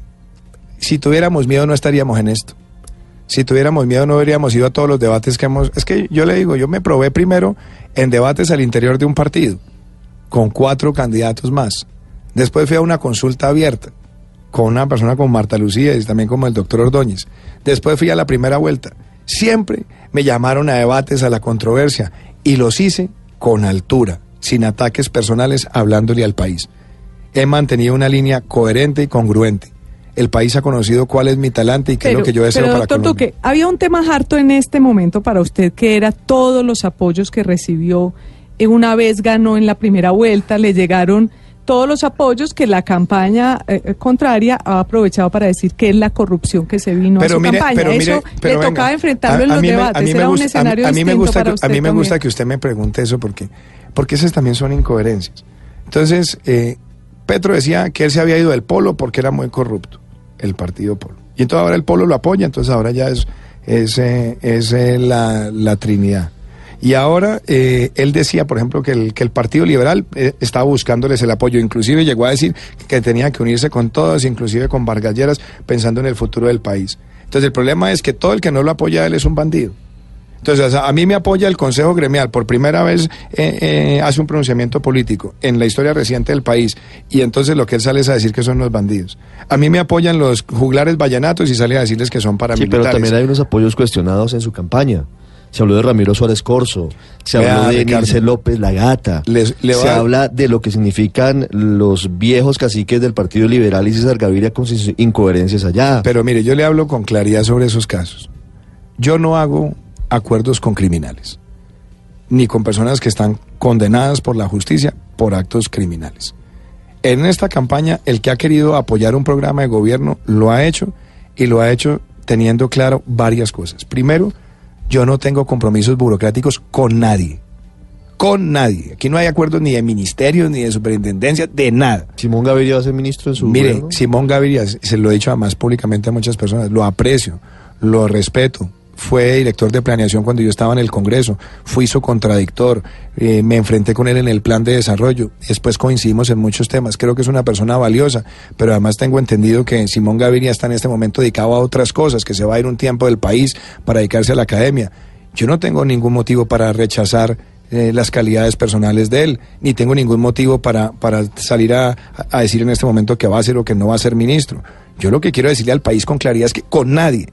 S2: si tuviéramos miedo no estaríamos en esto. Si tuviéramos miedo no habríamos ido a todos los debates que hemos... Es que yo le digo, yo me probé primero en debates al interior de un partido, con cuatro candidatos más. Después fui a una consulta abierta, con una persona como Marta Lucía y también como el doctor Ordóñez. Después fui a la primera vuelta. Siempre me llamaron a debates, a la controversia, y los hice con altura, sin ataques personales, hablándole al país. He mantenido una línea coherente y congruente. El país ha conocido cuál es mi talante y qué es lo que yo deseo
S4: pero,
S2: para
S4: doctor
S2: Colombia.
S4: Duque, había un tema harto en este momento para usted que era todos los apoyos que recibió eh, una vez ganó en la primera vuelta, le llegaron todos los apoyos que la campaña eh, eh, contraria ha aprovechado para decir que es la corrupción que se vino a su campaña.
S2: pero mire,
S4: Eso
S2: pero
S4: le
S2: venga,
S4: tocaba enfrentarlo
S2: a-
S4: en los
S2: me- a
S4: debates,
S2: mí me
S4: era un
S2: gusta- a mí-
S4: escenario
S2: a mí me
S4: distinto
S2: gusta
S4: para
S2: que,
S4: usted
S2: A mí me gusta
S4: también.
S2: que usted me pregunte eso porque, porque esas también son incoherencias. Entonces, eh, Petro decía que él se había ido del polo porque era muy corrupto, el partido polo. Y entonces ahora el polo lo apoya, entonces ahora ya es, es, eh, es, eh, la, la Trinidad. Y ahora eh, él decía, por ejemplo, que el, que el Partido Liberal eh, estaba buscándoles el apoyo. Inclusive llegó a decir que tenía que unirse con todos, inclusive con Vargas Lleras, pensando en el futuro del país. Entonces el problema es que todo el que no lo apoya a él es un bandido. Entonces, a mí me apoya el Consejo Gremial, por primera vez eh, eh, hace un pronunciamiento político en la historia reciente del país, y entonces lo que él sale es a decir que son los bandidos. A mí me apoyan los juglares vallenatos y sale a decirles que son
S5: Sí,
S2: paramilitares.
S5: pero también hay unos apoyos cuestionados en su campaña. Se habló de Ramiro Suárez Corso, se habló de. Nilce López La Gata,
S2: Les-
S5: se
S2: a-
S5: habla de lo que significan los viejos caciques del Partido Liberal y César Gaviria con sus incoherencias allá.
S2: Pero mire, yo le hablo con claridad sobre esos casos. Yo no hago acuerdos con criminales, ni con personas que están condenadas por la justicia por actos criminales. En esta campaña, el que ha querido apoyar un programa de gobierno lo ha hecho y lo ha hecho teniendo claro varias cosas. Primero, yo no tengo compromisos burocráticos con nadie. Con nadie. Aquí no hay acuerdos ni de ministerios, ni de superintendencia, de nada.
S5: Simón Gaviria va a ser ministro en su
S2: Mire,
S5: gobierno.
S2: Simón Gaviria, se lo he dicho además públicamente a muchas personas, lo aprecio, lo respeto, fue director de planeación cuando yo estaba en el Congreso, fui su contradictor, eh, me enfrenté con él en el plan de desarrollo, después coincidimos en muchos temas, creo que es una persona valiosa, pero además tengo entendido que Simón Gaviria está en este momento dedicado a otras cosas, que se va a ir un tiempo del país para dedicarse a la academia. Yo no tengo ningún motivo para rechazar eh, las calidades personales de él, ni tengo ningún motivo para, para salir a, a decir en este momento que va a ser o que no va a ser ministro. Yo lo que quiero decirle al país con claridad es que con nadie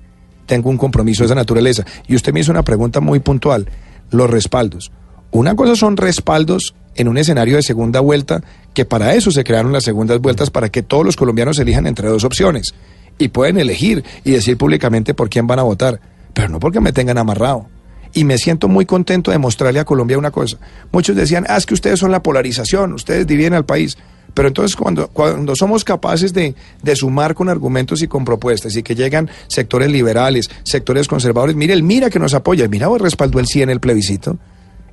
S2: tengo un compromiso de esa naturaleza. Y usted me hizo una pregunta muy puntual, los respaldos. Una cosa son respaldos en un escenario de segunda vuelta, que para eso se crearon las segundas vueltas, para que todos los colombianos elijan entre dos opciones. Y pueden elegir y decir públicamente por quién van a votar, pero no porque me tengan amarrado. Y me siento muy contento de mostrarle a Colombia una cosa. Muchos decían, ah, es que ustedes son la polarización, ustedes dividen al país. Pero entonces cuando, cuando somos capaces de, de, sumar con argumentos y con propuestas y que llegan sectores liberales, sectores conservadores, mire, el Mira que nos apoya, Mira respaldó el sí en el plebiscito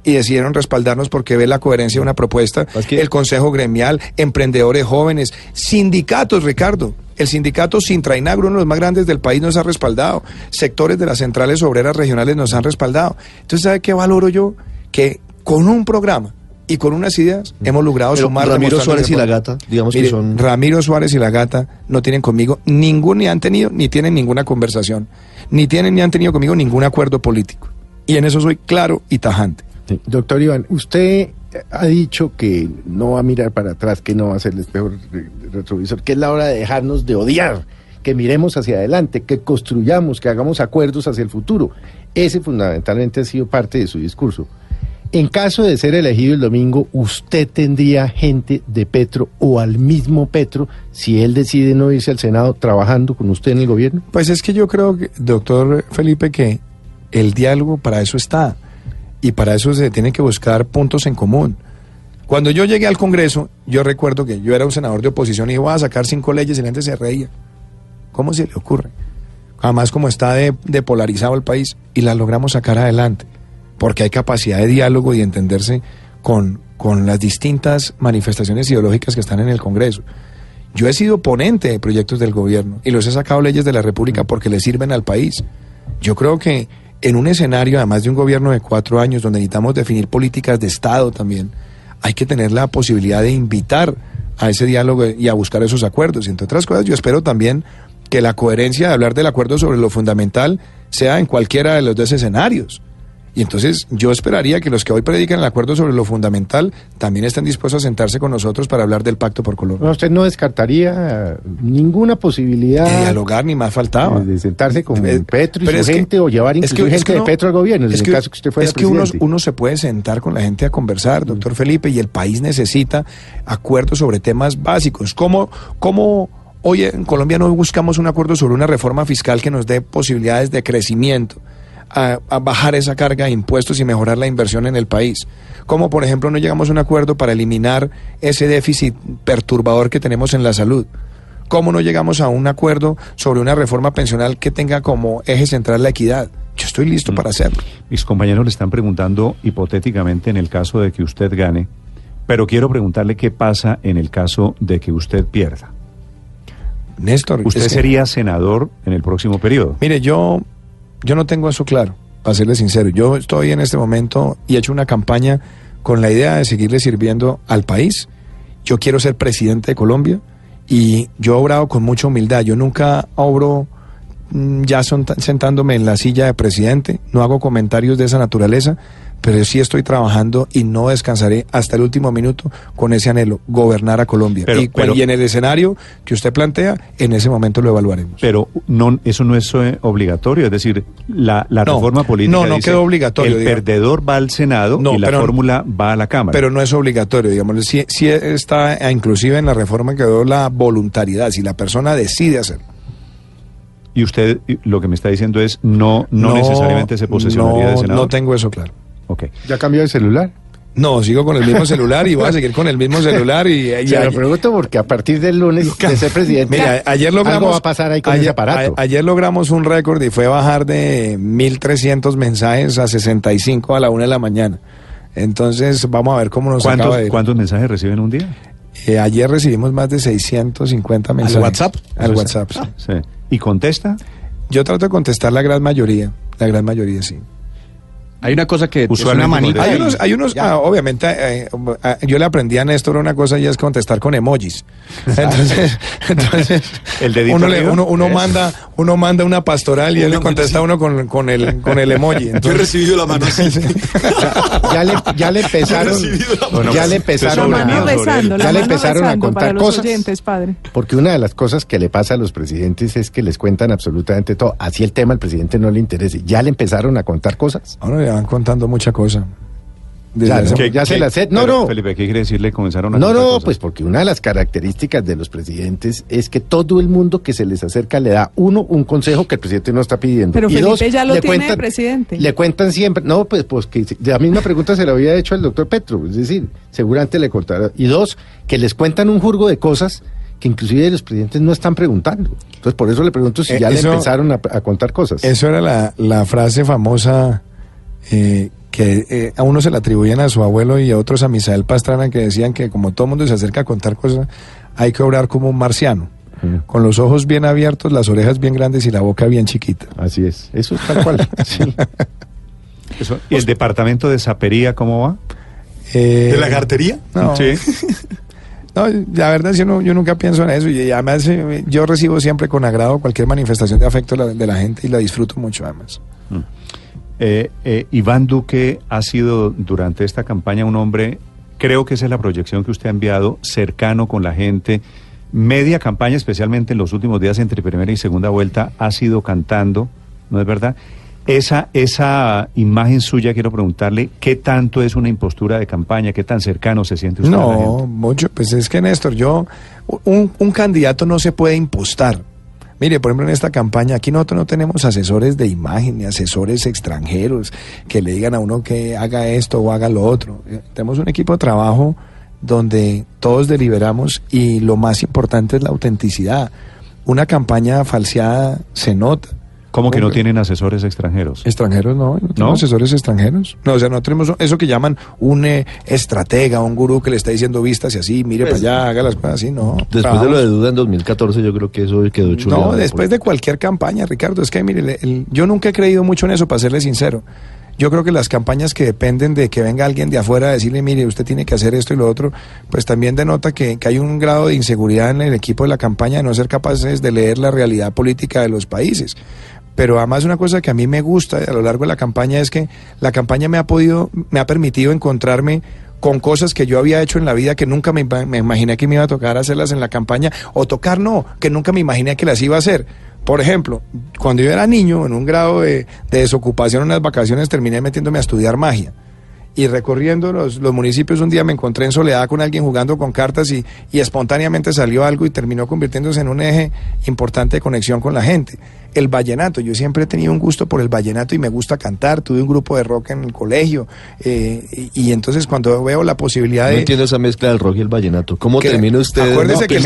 S2: y decidieron respaldarnos porque ve la coherencia de una propuesta, el Consejo Gremial, emprendedores jóvenes, sindicatos, Ricardo. El sindicato Sintrainagro, uno de los más grandes del país, nos ha respaldado. Sectores de las centrales obreras regionales nos han respaldado. Entonces, ¿sabe qué valoro yo? Que con un programa y con unas ideas hemos logrado
S5: Pero
S2: sumar.
S5: Ramiro Suárez y la gata, digamos
S2: Mire,
S5: que son.
S2: Ramiro Suárez y la gata no tienen conmigo ningún, ni han tenido, ni tienen ninguna conversación, ni tienen ni han tenido conmigo ningún acuerdo político. Y en eso soy claro y tajante.
S9: Sí. Doctor Iván, usted ha dicho que no va a mirar para atrás, que no va a ser el espejo re- retrovisor, que es la hora de dejarnos de odiar, que miremos hacia adelante, que construyamos, que hagamos acuerdos hacia el futuro. Ese fundamentalmente ha sido parte de su discurso. En caso de ser elegido el domingo, ¿usted tendría gente de Petro o al mismo Petro si él decide no irse al Senado trabajando con usted en el gobierno?
S2: Pues es que yo creo, que, doctor Felipe, que el diálogo para eso está. Y para eso se tienen que buscar puntos en común. Cuando yo llegué al Congreso, yo recuerdo que yo era un senador de oposición y iba a sacar cinco leyes y la gente se reía. ¿Cómo se le ocurre? Además, como está de, el país, y las logramos sacar adelante, porque hay capacidad de diálogo y de entenderse con, con las distintas manifestaciones ideológicas que están en el Congreso. Yo he sido ponente de proyectos del gobierno y los he sacado leyes de la República porque le sirven al país. Yo creo que en un escenario, además de un gobierno de cuatro años, donde necesitamos definir políticas de Estado también, hay que tener la posibilidad de invitar a ese diálogo y a buscar esos acuerdos. Y entre otras cosas, yo espero también que la coherencia de hablar del acuerdo sobre lo fundamental sea en cualquiera de los dos escenarios. Y entonces yo esperaría que los que hoy predican el acuerdo sobre lo fundamental también estén dispuestos a sentarse con nosotros para hablar del pacto por Colombia.
S9: No, usted no descartaría ninguna posibilidad
S2: De dialogar ni más faltaba.
S9: de, sentarse con
S2: Eh,
S9: Petro y su
S2: es que-
S9: gente o llevar
S2: es que- es
S9: gente
S2: que
S9: de Petro al gobierno, en
S2: es
S9: el
S2: que,
S9: caso que usted fuera
S2: es que uno, uno se puede sentar con la gente a conversar, doctor Felipe, y el país necesita acuerdos sobre temas básicos. ¿Cómo, cómo hoy en Colombia no buscamos un acuerdo sobre una reforma fiscal que nos dé posibilidades de crecimiento? A, a bajar esa carga de impuestos y mejorar la inversión en el país. Como por ejemplo no llegamos a un acuerdo para eliminar ese déficit perturbador que tenemos en la salud. ¿Cómo no llegamos a un acuerdo sobre una reforma pensional que tenga como eje central la equidad? Yo estoy listo para hacerlo.
S1: Mis compañeros le están preguntando hipotéticamente en el caso de que usted gane, pero quiero preguntarle qué pasa en el caso de que usted pierda.
S2: Néstor,
S1: Usted
S2: que-
S1: sería senador en el próximo periodo.
S2: Mire, yo, yo no tengo eso claro, para serle sincero. Yo estoy en este momento y he hecho una campaña con la idea de seguirle sirviendo al país. Yo quiero ser presidente de Colombia y yo he obrado con mucha humildad. Yo nunca obro mm, ya son- sentándome en la silla de presidente, no hago comentarios de esa naturaleza, pero sí estoy trabajando y no descansaré hasta el último minuto con ese anhelo, gobernar a Colombia.
S1: Pero-
S2: y, cu-
S1: pero-
S2: y en el escenario que usted plantea, en ese momento lo evaluaremos.
S1: Pero no, eso no es eh, obligatorio, es decir, la, la
S2: No,
S1: reforma política
S2: no, no
S1: dice,
S2: quedó obligatorio,
S1: El
S2: digamos.
S1: perdedor va al Senado
S2: No,
S1: y la
S2: pero-
S1: fórmula va a la Cámara.
S2: Pero no es obligatorio, digamos. Sí, sí está, eh, inclusive en la reforma quedó la voluntariedad, si la persona decide hacerlo.
S1: y usted y lo que me está diciendo es no, no, necesariamente se posesionaría
S2: no,
S1: de senador.
S2: No tengo eso claro.
S1: Ok.
S9: ¿Ya cambió de celular?
S2: No, sigo con el mismo celular y voy a seguir con el mismo celular y, y
S9: Se lo pregunto porque a partir del lunes de ser presidente,
S2: Mira, ayer logramos
S9: algo va a pasar ahí con
S2: ayer,
S9: ese aparato.
S2: a- ayer logramos un récord y fue bajar de 1300 mensajes a 65 a la una de la mañana. Entonces, vamos a ver cómo nos acaba
S1: ¿Cuántos,
S2: de ir.
S1: ¿Cuántos mensajes reciben un día?
S2: Eh, ayer recibimos más de 650 mensajes.
S3: WhatsApp?
S2: Al
S1: Eso es-
S2: WhatsApp, sí.
S1: Sí. ¿Y contesta?
S2: Yo trato de contestar la gran mayoría. La gran mayoría sí.
S10: Hay una cosa que es una
S1: Usualmente
S10: manita.
S2: Hay unos, hay unos ah, obviamente, eh, ah, yo le aprendí a Néstor una cosa y es contestar con emojis. Entonces, entonces
S1: El dedito
S2: uno, le- uno, uno manda, uno manda una pastoral y él le contesta a uno con, con el, con el emoji.
S3: Yo he
S2: Entonces,
S3: recibido la mano así.
S9: Ya le, ya le empezaron,
S1: Bueno,
S9: ya le
S4: La
S9: a,
S4: la
S9: Ya le empezaron a contar cosas.
S4: oyentes, padre.
S9: porque una de las cosas que le pasa a los presidentes es que les cuentan absolutamente todo. Así el tema al presidente no le interese. Ya le empezaron a contar cosas.
S2: a le van contando mucha cosa.
S9: Ya se la sé. No, no.
S1: Felipe, ¿qué quiere decirle? Comenzaron a
S9: No, no, pues porque una de las características de los presidentes es que todo el mundo que se les acerca le da, uno, un consejo que el presidente no está pidiendo.
S4: Pero
S9: y
S4: Felipe
S9: dos,
S4: ya lo
S9: le
S4: tiene de presidente.
S9: Le cuentan siempre, no, pues, pues que la misma pregunta se la había hecho al doctor Petro, es decir, seguramente le contará. Y dos, que les cuentan un jurgo de cosas que inclusive los presidentes no están preguntando. Entonces, por eso le pregunto si
S2: Eh,
S9: ya
S2: eso-
S9: le empezaron a, a contar cosas.
S2: Eso era la, la frase famosa eh, que eh, a uno se la atribuían a su abuelo y a otros a Misael Pastrana que decían que como todo mundo se acerca a contar cosas, hay que obrar como un marciano.
S9: Mm.
S2: Con los ojos bien abiertos, las orejas bien grandes y la boca bien chiquita.
S9: Así es, eso es tal cual. sí.
S1: Eso. ¿Y el departamento de Zapería cómo va?
S2: Eh,
S3: ¿De la cartería?
S2: No,
S1: Sí.
S2: no, la verdad yo, no, yo nunca pienso en eso y además eh, yo recibo siempre con agrado cualquier manifestación de afecto de la, de la gente y la disfruto mucho además.
S1: Eh, eh, Iván Duque ha sido durante esta campaña un hombre, creo que esa es la proyección que usted ha enviado, cercano con la gente. Media campaña, especialmente en los últimos días entre primera y segunda vuelta, ha sido cantando, ¿no es verdad? Esa, esa imagen suya, quiero preguntarle, ¿qué tanto es una impostura de campaña? ¿Qué tan cercano se siente usted a la
S2: No,
S1: gente?
S2: mucho. Pues es que, Néstor, yo, un, un candidato no se puede impostar. Mire, por ejemplo, en esta campaña, aquí nosotros no tenemos asesores de imagen ni asesores extranjeros que le digan a uno que haga esto o haga lo otro. Eh, Tenemos un equipo de trabajo donde todos deliberamos y lo más importante es la autenticidad. Una campaña falseada se nota.
S1: ¿Cómo que no tienen asesores extranjeros?
S2: Extranjeros no, no asesores extranjeros. No, o sea, no tenemos eso que llaman un eh, estratega, un gurú que le está diciendo vistas y así, mire
S5: Pues,
S2: para allá, haga las cosas así, no.
S5: Después de lo de duda en 2014, yo creo que eso quedó chulo.
S2: No, después de cualquier campaña, Ricardo, es que mire, le- el- yo nunca he creído mucho en eso, para serle sincero. Yo creo que las campañas que dependen de que venga alguien de afuera a decirle, mire, usted tiene que hacer esto y lo otro, pues también denota que, que hay un grado de inseguridad en el equipo de la campaña de no ser capaces de leer la realidad política de los países. Pero además una cosa que a mí me gusta a lo largo de la campaña es que la campaña me ha podido, me ha permitido encontrarme con cosas que yo había hecho en la vida que nunca me, me imaginé que me iba a tocar hacerlas en la campaña, o tocar no, que nunca me imaginé que las iba a hacer. Por ejemplo, cuando yo era niño, en un grado de, de desocupación, en unas vacaciones, terminé metiéndome a estudiar magia. Y recorriendo los, los municipios, un día me encontré en soledad con alguien jugando con cartas y, y espontáneamente salió algo y terminó convirtiéndose en un eje importante de conexión con la gente. El vallenato, yo siempre he tenido un gusto por el vallenato y me gusta cantar. Tuve un grupo de rock en el colegio eh, y, y entonces cuando veo la posibilidad
S5: No
S2: de...
S5: entiendo esa mezcla del rock y el vallenato. ¿Cómo
S2: que-
S5: termina usted?
S2: Acuérdese
S5: No,
S2: que el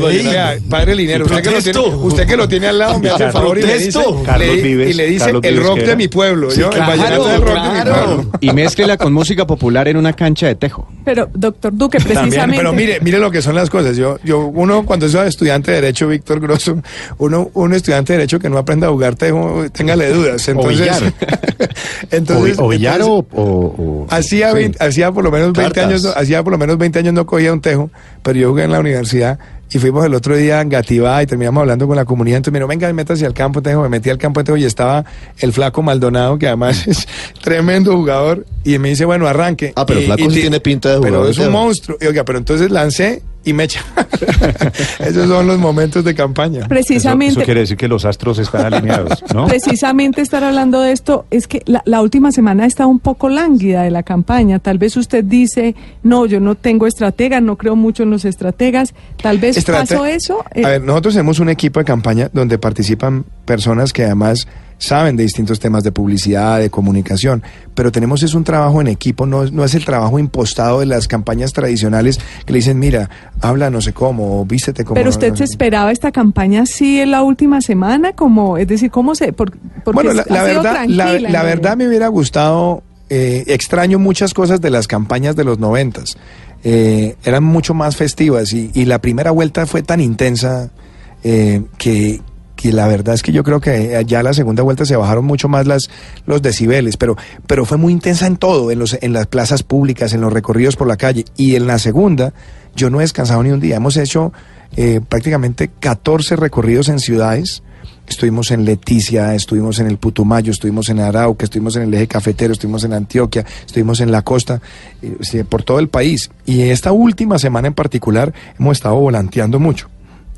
S5: pues,
S2: vea, padre Linero, usted que, lo tiene, usted que lo tiene al lado, me hace el favor y le dice, le-
S1: Vives,
S2: y le dice
S1: Carlos
S2: el rock de mi pueblo,
S10: Sí,
S2: yo,
S10: claro,
S2: el vallenato del rock de mi pueblo.
S10: Y mézclela con música popular en una cancha de tejo.
S4: Pero, doctor Duque,
S2: También,
S4: precisamente.
S2: pero mire, mire lo que son las cosas. Yo, yo, uno cuando es estudiante de derecho, Víctor Grosso, uno, un estudiante de derecho que no aprenda a jugar tejo, téngale dudas. Entonces, entonces,
S9: o, billar o,
S2: Hacía,
S9: sí.
S2: 20 hacía por lo menos 20
S5: Cartas.
S2: años, no- hacía por lo menos 20 años no cogía un tejo, pero yo jugué en la universidad y fuimos el otro día en Gativá y terminamos hablando con la comunidad. Entonces me dijo, venga, métase al campo, tejo. Me metí al campo, tejo y estaba el flaco Maldonado, que además es tremendo jugador. Y me dice, bueno, arranque.
S5: Ah, pero
S2: Y-
S5: Flaco
S2: y
S5: sí
S2: ti-
S5: tiene pinta de
S2: Pero
S5: jugador
S2: es
S5: de
S2: un monstruo. Y oiga, pero entonces lancé y me echa. Esos son los momentos de campaña.
S1: Eso,
S4: Precisamente.
S1: eso quiere decir que los astros están alineados, ¿no?
S4: Precisamente estar hablando de esto es que la, la última semana está un poco lánguida de la campaña. Tal vez usted dice, no, yo no tengo estratega, no creo mucho en los estrategas. Tal vez
S2: Estrate-
S4: pasó eso. eh,
S2: A ver, nosotros tenemos un equipo de campaña donde participan personas que además saben de distintos temas de publicidad, de comunicación, pero tenemos es un trabajo en equipo, no, es- no es el trabajo impostado de las campañas tradicionales que le dicen, mira, habla no sé cómo, o vístete como...
S4: pero usted
S2: no
S4: se
S2: sé".
S4: esperaba esta campaña así en la última semana, como, es decir, ¿cómo se...? Por, porque
S2: Bueno, la, verdad, la, verdad me hubiera gustado, eh, extraño muchas cosas de las campañas de los noventas. Eh, eran mucho más festivas y, y la primera vuelta fue tan intensa eh, que, que la verdad es que yo creo que ya la segunda vuelta se bajaron mucho más las, los decibeles, pero, pero fue muy intensa en todo, en, los, en las plazas públicas, en los recorridos por la calle. Y en la segunda, yo no he descansado ni un día. Hemos hecho eh, prácticamente 14 recorridos en ciudades. Estuvimos en Leticia, estuvimos en el Putumayo, estuvimos en Arauca, estuvimos en el eje cafetero, estuvimos en Antioquia, estuvimos en la costa, eh, por todo el país. Y esta última semana en particular hemos estado volanteando mucho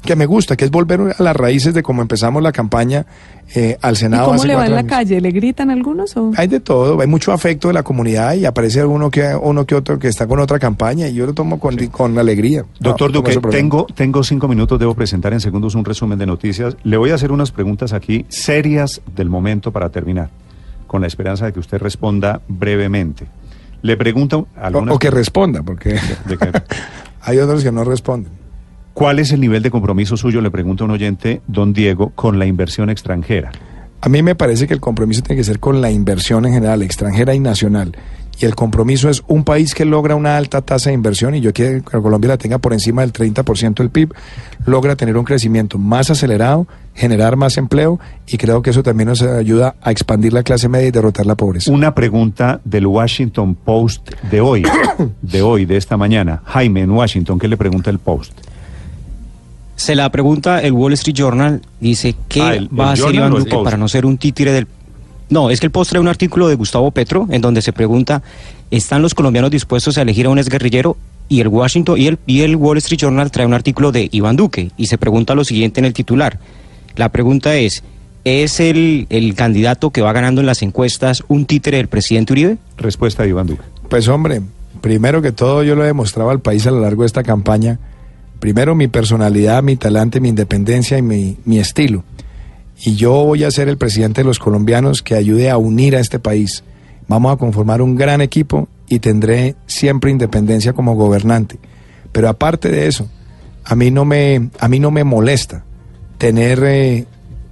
S2: que me gusta, que es volver a las raíces de cómo empezamos la campaña eh, al
S4: ¿Y
S2: Senado.
S4: cómo
S2: hace
S4: le va en la
S2: años.
S4: calle? ¿Le gritan algunos o...?
S2: Hay de todo, hay mucho afecto de la comunidad y aparece uno que uno que otro que está con otra campaña y yo lo tomo con, con alegría.
S1: Doctor
S2: No,
S1: Duque,
S2: tengo
S1: tengo, cinco minutos, debo presentar en segundos un resumen de noticias. Le voy a hacer unas preguntas aquí serias del momento para terminar, con la esperanza de que usted responda brevemente. Le pregunto
S2: O, o que responda, porque
S1: de que-
S2: hay otros que no responden.
S1: ¿Cuál es el nivel de compromiso suyo, le pregunta un oyente, don Diego, con la inversión extranjera?
S2: A mí me parece que el compromiso tiene que ser con la inversión en general, extranjera y nacional. Y el compromiso es un país que logra una alta tasa de inversión, y yo quiero que Colombia la tenga por encima del 30% del PIB, logra tener un crecimiento más acelerado, generar más empleo, y creo que eso también nos ayuda a expandir la clase media y derrotar la pobreza.
S1: Una pregunta del Washington Post de hoy, de hoy, de esta mañana. Jaime, en Washington, ¿qué le pregunta el Post?
S11: Se la pregunta el Wall Street Journal, dice ¿qué
S1: Ah, el-
S11: va
S1: el
S11: a hacer Iván Duque para no ser un títere del... No, es que el Post trae un artículo de Gustavo Petro en donde se pregunta, ¿están los colombianos dispuestos a elegir a un exguerrillero? Y el Washington y el, y el Wall Street Journal trae un artículo de Iván Duque y se pregunta lo siguiente en el titular. La pregunta es, ¿es el, el candidato que va ganando en las encuestas un títere del presidente Uribe?
S1: Respuesta de Iván Duque.
S2: Pues hombre, primero que todo yo lo he demostrado al país a lo largo de esta campaña. Primero mi personalidad, mi talante, mi independencia y mi, estilo. Y yo voy a ser el presidente de los colombianos que ayude a unir a este país. Vamos a conformar un gran equipo y tendré siempre independencia como gobernante. Pero aparte de eso, a mí no me, a mí no me molesta tener eh,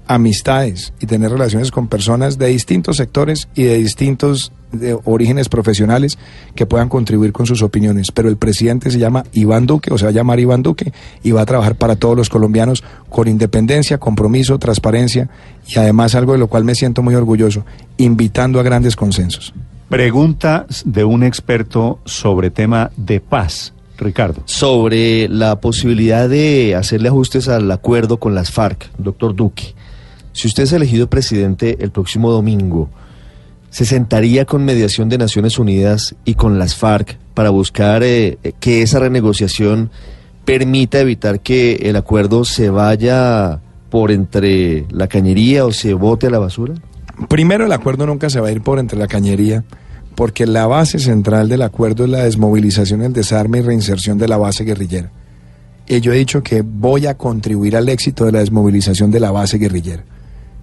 S2: amistades y tener relaciones con personas de distintos sectores y de distintos de orígenes profesionales que puedan contribuir con sus opiniones. Pero el presidente se llama Iván Duque, o se va a llamar Iván Duque, y va a trabajar para todos los colombianos con independencia, compromiso, transparencia y además algo de lo cual me siento muy orgulloso, invitando a grandes consensos.
S1: Pregunta de un experto sobre tema de paz. Ricardo.
S5: sobre la posibilidad de hacerle ajustes al acuerdo con las FARC, doctor Duque. Si usted es elegido presidente el próximo domingo, ¿se sentaría con mediación de Naciones Unidas y con las FARC para buscar eh, que esa renegociación permita evitar que el acuerdo se vaya por entre la cañería o se bote a la basura?
S2: Primero, el acuerdo nunca se va a ir por entre la cañería, porque la base central del acuerdo es la desmovilización, el desarme y reinserción de la base guerrillera. Y yo he dicho que voy a contribuir al éxito de la desmovilización de la base guerrillera.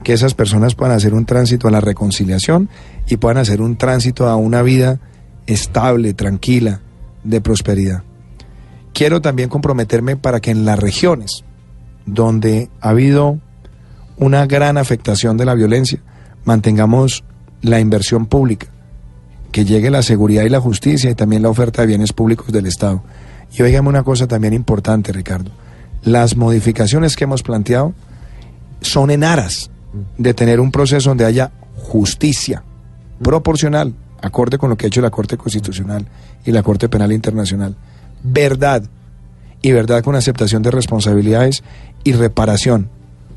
S2: Que esas personas puedan hacer un tránsito a la reconciliación y puedan hacer un tránsito a una vida estable, tranquila, de prosperidad. Quiero también comprometerme para que en las regiones donde ha habido una gran afectación de la violencia, mantengamos la inversión pública, que llegue la seguridad y la justicia y también la oferta de bienes públicos del Estado. Y oígame una cosa también importante, Ricardo. Las modificaciones que hemos planteado son en aras de tener un proceso donde haya justicia proporcional, acorde con lo que ha hecho la Corte Constitucional y la Corte Penal Internacional. Verdad y verdad con aceptación de responsabilidades y reparación,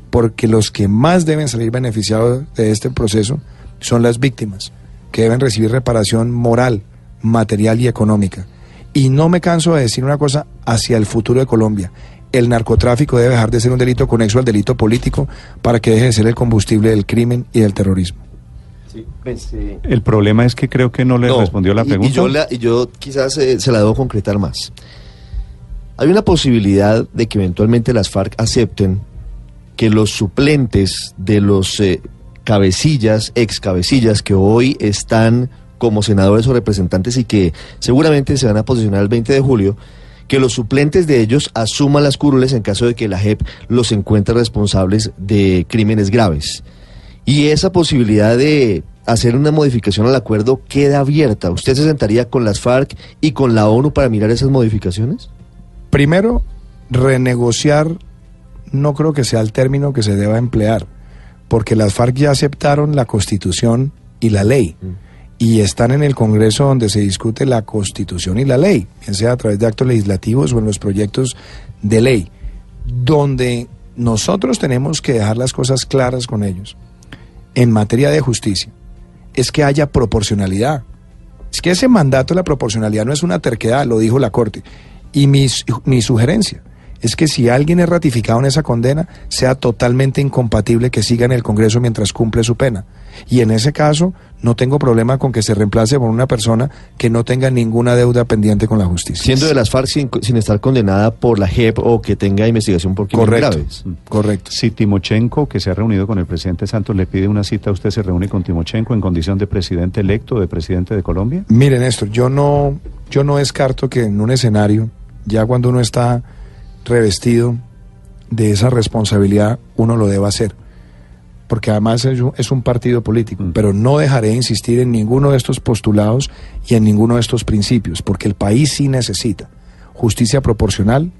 S2: porque los que más deben salir beneficiados de este proceso son las víctimas, que deben recibir reparación moral, material y económica. Y no me canso de decir una cosa hacia el futuro de Colombia. El narcotráfico debe dejar de ser un delito conexo al delito político para que deje de ser el combustible del crimen y del terrorismo.
S1: El problema es que creo que no le
S5: No,
S1: respondió la
S5: y-
S1: pregunta.
S5: Y, yo, la- y yo quizás eh, se la debo concretar más. Hay una posibilidad de que eventualmente las FARC acepten que los suplentes de los eh, cabecillas, ex cabecillas que hoy están como senadores o representantes y que seguramente se van a posicionar el 20 de julio, que los suplentes de ellos asuman las curules en caso de que la JEP los encuentre responsables de crímenes graves. Y esa posibilidad de hacer una modificación al acuerdo queda abierta. ¿Usted se sentaría con las FARC y con la ONU para mirar esas modificaciones?
S2: Primero, renegociar no creo que sea el término que se deba emplear, porque las FARC ya aceptaron la constitución y la ley. Y están en el Congreso donde se discute la constitución y la ley, bien sea a través de actos legislativos o en los proyectos de ley, donde nosotros tenemos que dejar las cosas claras con ellos en materia de justicia, es que haya proporcionalidad. Es que ese mandato de la proporcionalidad no es una terquedad, lo dijo la Corte. Y mi, mi sugerencia es que si alguien es ratificado en esa condena, sea totalmente incompatible que siga en el Congreso mientras cumple su pena. Y en ese caso, no tengo problema con que se reemplace por una persona que no tenga ninguna deuda pendiente con la justicia.
S5: Siendo de las FARC sin, sin estar condenada por la JEP o que tenga investigación por crímenes
S2: Correcto.
S5: graves.
S2: Correcto.
S1: Si Timochenko, que se ha reunido con el presidente Santos, le pide una cita, ¿usted se reúne con Timochenko en condición de presidente electo, de presidente de Colombia?
S2: Mire, Néstor, yo no, yo no descarto que en un escenario, ya cuando uno está revestido de esa responsabilidad, uno lo deba hacer. Porque además es un, es un partido político, pero no dejaré de insistir en ninguno de estos postulados y en ninguno de estos principios, porque el país sí necesita justicia proporcional,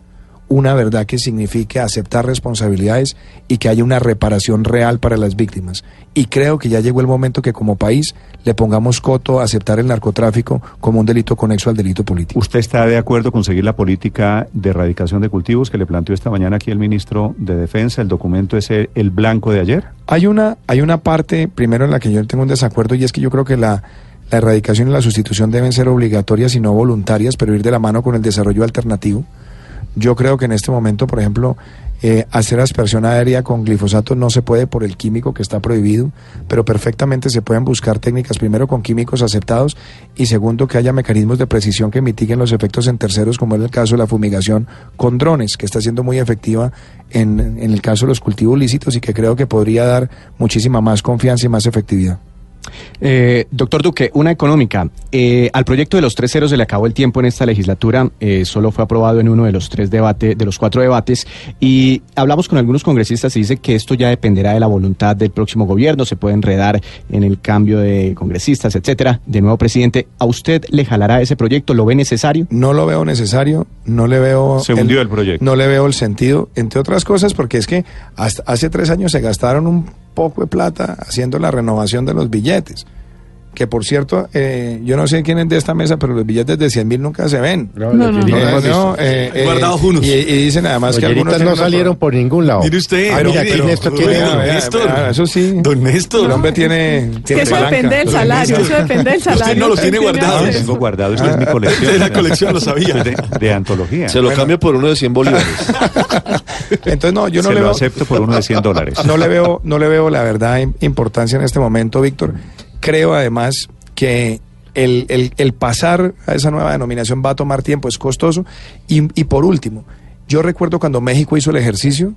S2: una verdad que signifique aceptar responsabilidades y que haya una reparación real para las víctimas. Y creo que ya llegó el momento que como país le pongamos coto a aceptar el narcotráfico como un delito conexo al delito político.
S1: ¿Usted está de acuerdo con seguir la política de erradicación de cultivos que le planteó esta mañana aquí el ministro de Defensa? ¿El documento es el, blanco de ayer?
S2: Hay una, hay una parte, primero, en la que yo tengo un desacuerdo y es que yo creo que la, la erradicación y la sustitución deben ser obligatorias y no voluntarias, pero ir de la mano con el desarrollo alternativo. Yo creo que en este momento, por ejemplo, eh, hacer aspersión aérea con glifosato no se puede por el químico que está prohibido, pero perfectamente se pueden buscar técnicas, primero con químicos aceptados y segundo que haya mecanismos de precisión que mitiguen los efectos en terceros, como es el caso de la fumigación con drones, que está siendo muy efectiva en, en el caso de los cultivos lícitos y que creo que podría dar muchísima más confianza y más efectividad.
S10: Eh, doctor Duque, una económica. Eh, al proyecto de los tres ceros se le acabó el tiempo en esta legislatura, eh, solo fue aprobado en uno de los tres debates, de los cuatro debates, y hablamos con algunos congresistas y dice que esto ya dependerá de la voluntad del próximo gobierno, se puede enredar en el cambio de congresistas, etcétera, de nuevo presidente. ¿A usted le jalará ese proyecto? ¿Lo ve necesario?
S2: No lo veo necesario, no le veo...
S1: Se hundió el proyecto.
S2: No le veo el sentido, entre otras cosas, porque es que hasta hace tres años se gastaron un poco de plata haciendo la renovación de los billetes. Que por cierto, eh, yo no sé quién es de esta mesa, pero los billetes de 100 mil nunca se ven.
S9: No,
S4: No,
S9: los
S4: no,
S9: que
S4: no.
S9: no
S2: Eh, eh, eh,
S3: Guardados unos.
S2: Y, y dicen además que algunos
S9: no salieron por ningún lado.
S3: Mire usted,
S9: Ah, mira,
S3: mire,
S9: aquí Néstor
S3: pero-
S9: tiene-
S3: Don
S2: Vea, vea,
S3: Néstor.
S2: vea, eso sí.
S3: Don Néstor.
S2: El hombre tiene.
S4: Es que
S2: tiene
S4: eso
S2: palanca.
S4: depende del salario, eso depende del salario.
S3: no los tiene guardados.
S4: hace
S1: Lo
S4: eso.
S1: tengo guardado, esto es mi colección.
S3: De la colección, lo sabía.
S1: De, de antología.
S5: Se lo cambio por uno de 100 bolívares.
S2: Entonces, no, yo no
S1: Se
S2: le
S1: lo
S2: veo.
S1: acepto por uno de 100 dólares.
S2: No le veo, no le veo la verdad im- importancia en este momento, Víctor. Creo además que el, el- pasar a esa nueva denominación va a tomar tiempo, es costoso. Y, y por último, yo recuerdo cuando México hizo el ejercicio,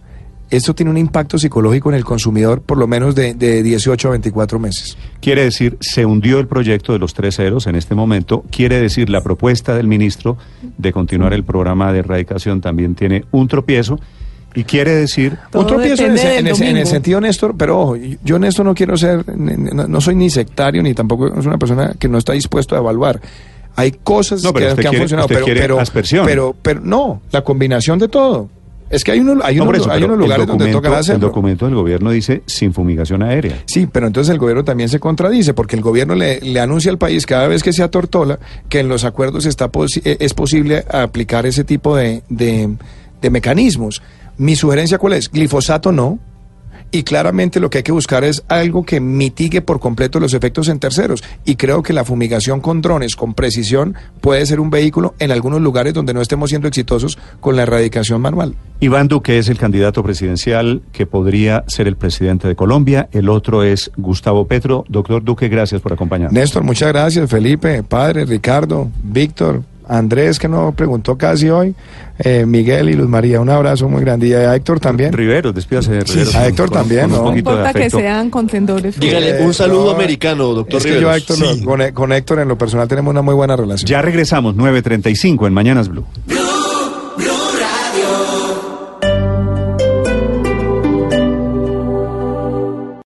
S2: esto tiene un impacto psicológico en el consumidor por lo menos de, de 18 a 24 meses.
S1: Quiere decir, se hundió el proyecto de los tres ceros en este momento. Quiere decir, la propuesta del ministro de continuar el programa de erradicación también tiene un tropiezo. Y quiere decir,
S4: Todo
S2: un tropiezo en, en ese- en el sentido, Néstor, pero ojo, yo en esto no quiero ser, no, no soy ni sectario, ni tampoco soy una persona que no está dispuesto a evaluar. Hay cosas
S1: No,
S2: que, que han
S1: quiere-
S2: funcionado,
S1: usted
S2: pero,
S1: quiere
S2: pero,
S1: aspersión.
S2: pero, pero no, la combinación de todo. Es que hay, uno, hay,
S1: No,
S2: unos,
S1: por eso,
S2: hay
S1: pero
S2: unos
S1: el
S2: lugares donde toca
S1: El
S2: hacerlo.
S1: documento del gobierno dice sin fumigación aérea.
S2: Sí, pero entonces el gobierno también se contradice, porque el gobierno le, le anuncia al país cada vez que se atortola que en los acuerdos está posi- eh, es posible aplicar ese tipo de, de- de mecanismos. Mi sugerencia cuál es? Glifosato no. Y claramente lo que hay que buscar es algo que mitigue por completo los efectos en terceros. Y creo que la fumigación con drones, con precisión, puede ser un vehículo en algunos lugares donde no estemos siendo exitosos con la erradicación manual.
S1: Iván Duque es el candidato presidencial que podría ser el presidente de Colombia. El otro es Gustavo Petro. Doctor Duque, gracias por acompañarnos.
S2: Néstor, muchas gracias. Felipe, padre, Ricardo, Víctor, Andrés, que no preguntó casi hoy, eh, Miguel y Luz María. Un abrazo muy grande. Y a Héctor también.
S1: Rivero, despídase de Rivero.
S2: A Héctor
S1: con-
S2: también,
S1: con
S2: ¿no?
S4: Importa que sean contendores.
S5: Dígale un saludo
S2: no,
S5: americano, doctor
S2: Es que yo Héctor, con, con Héctor en lo personal tenemos una muy buena relación.
S1: Ya regresamos, 9.35 en Mañanas Blue.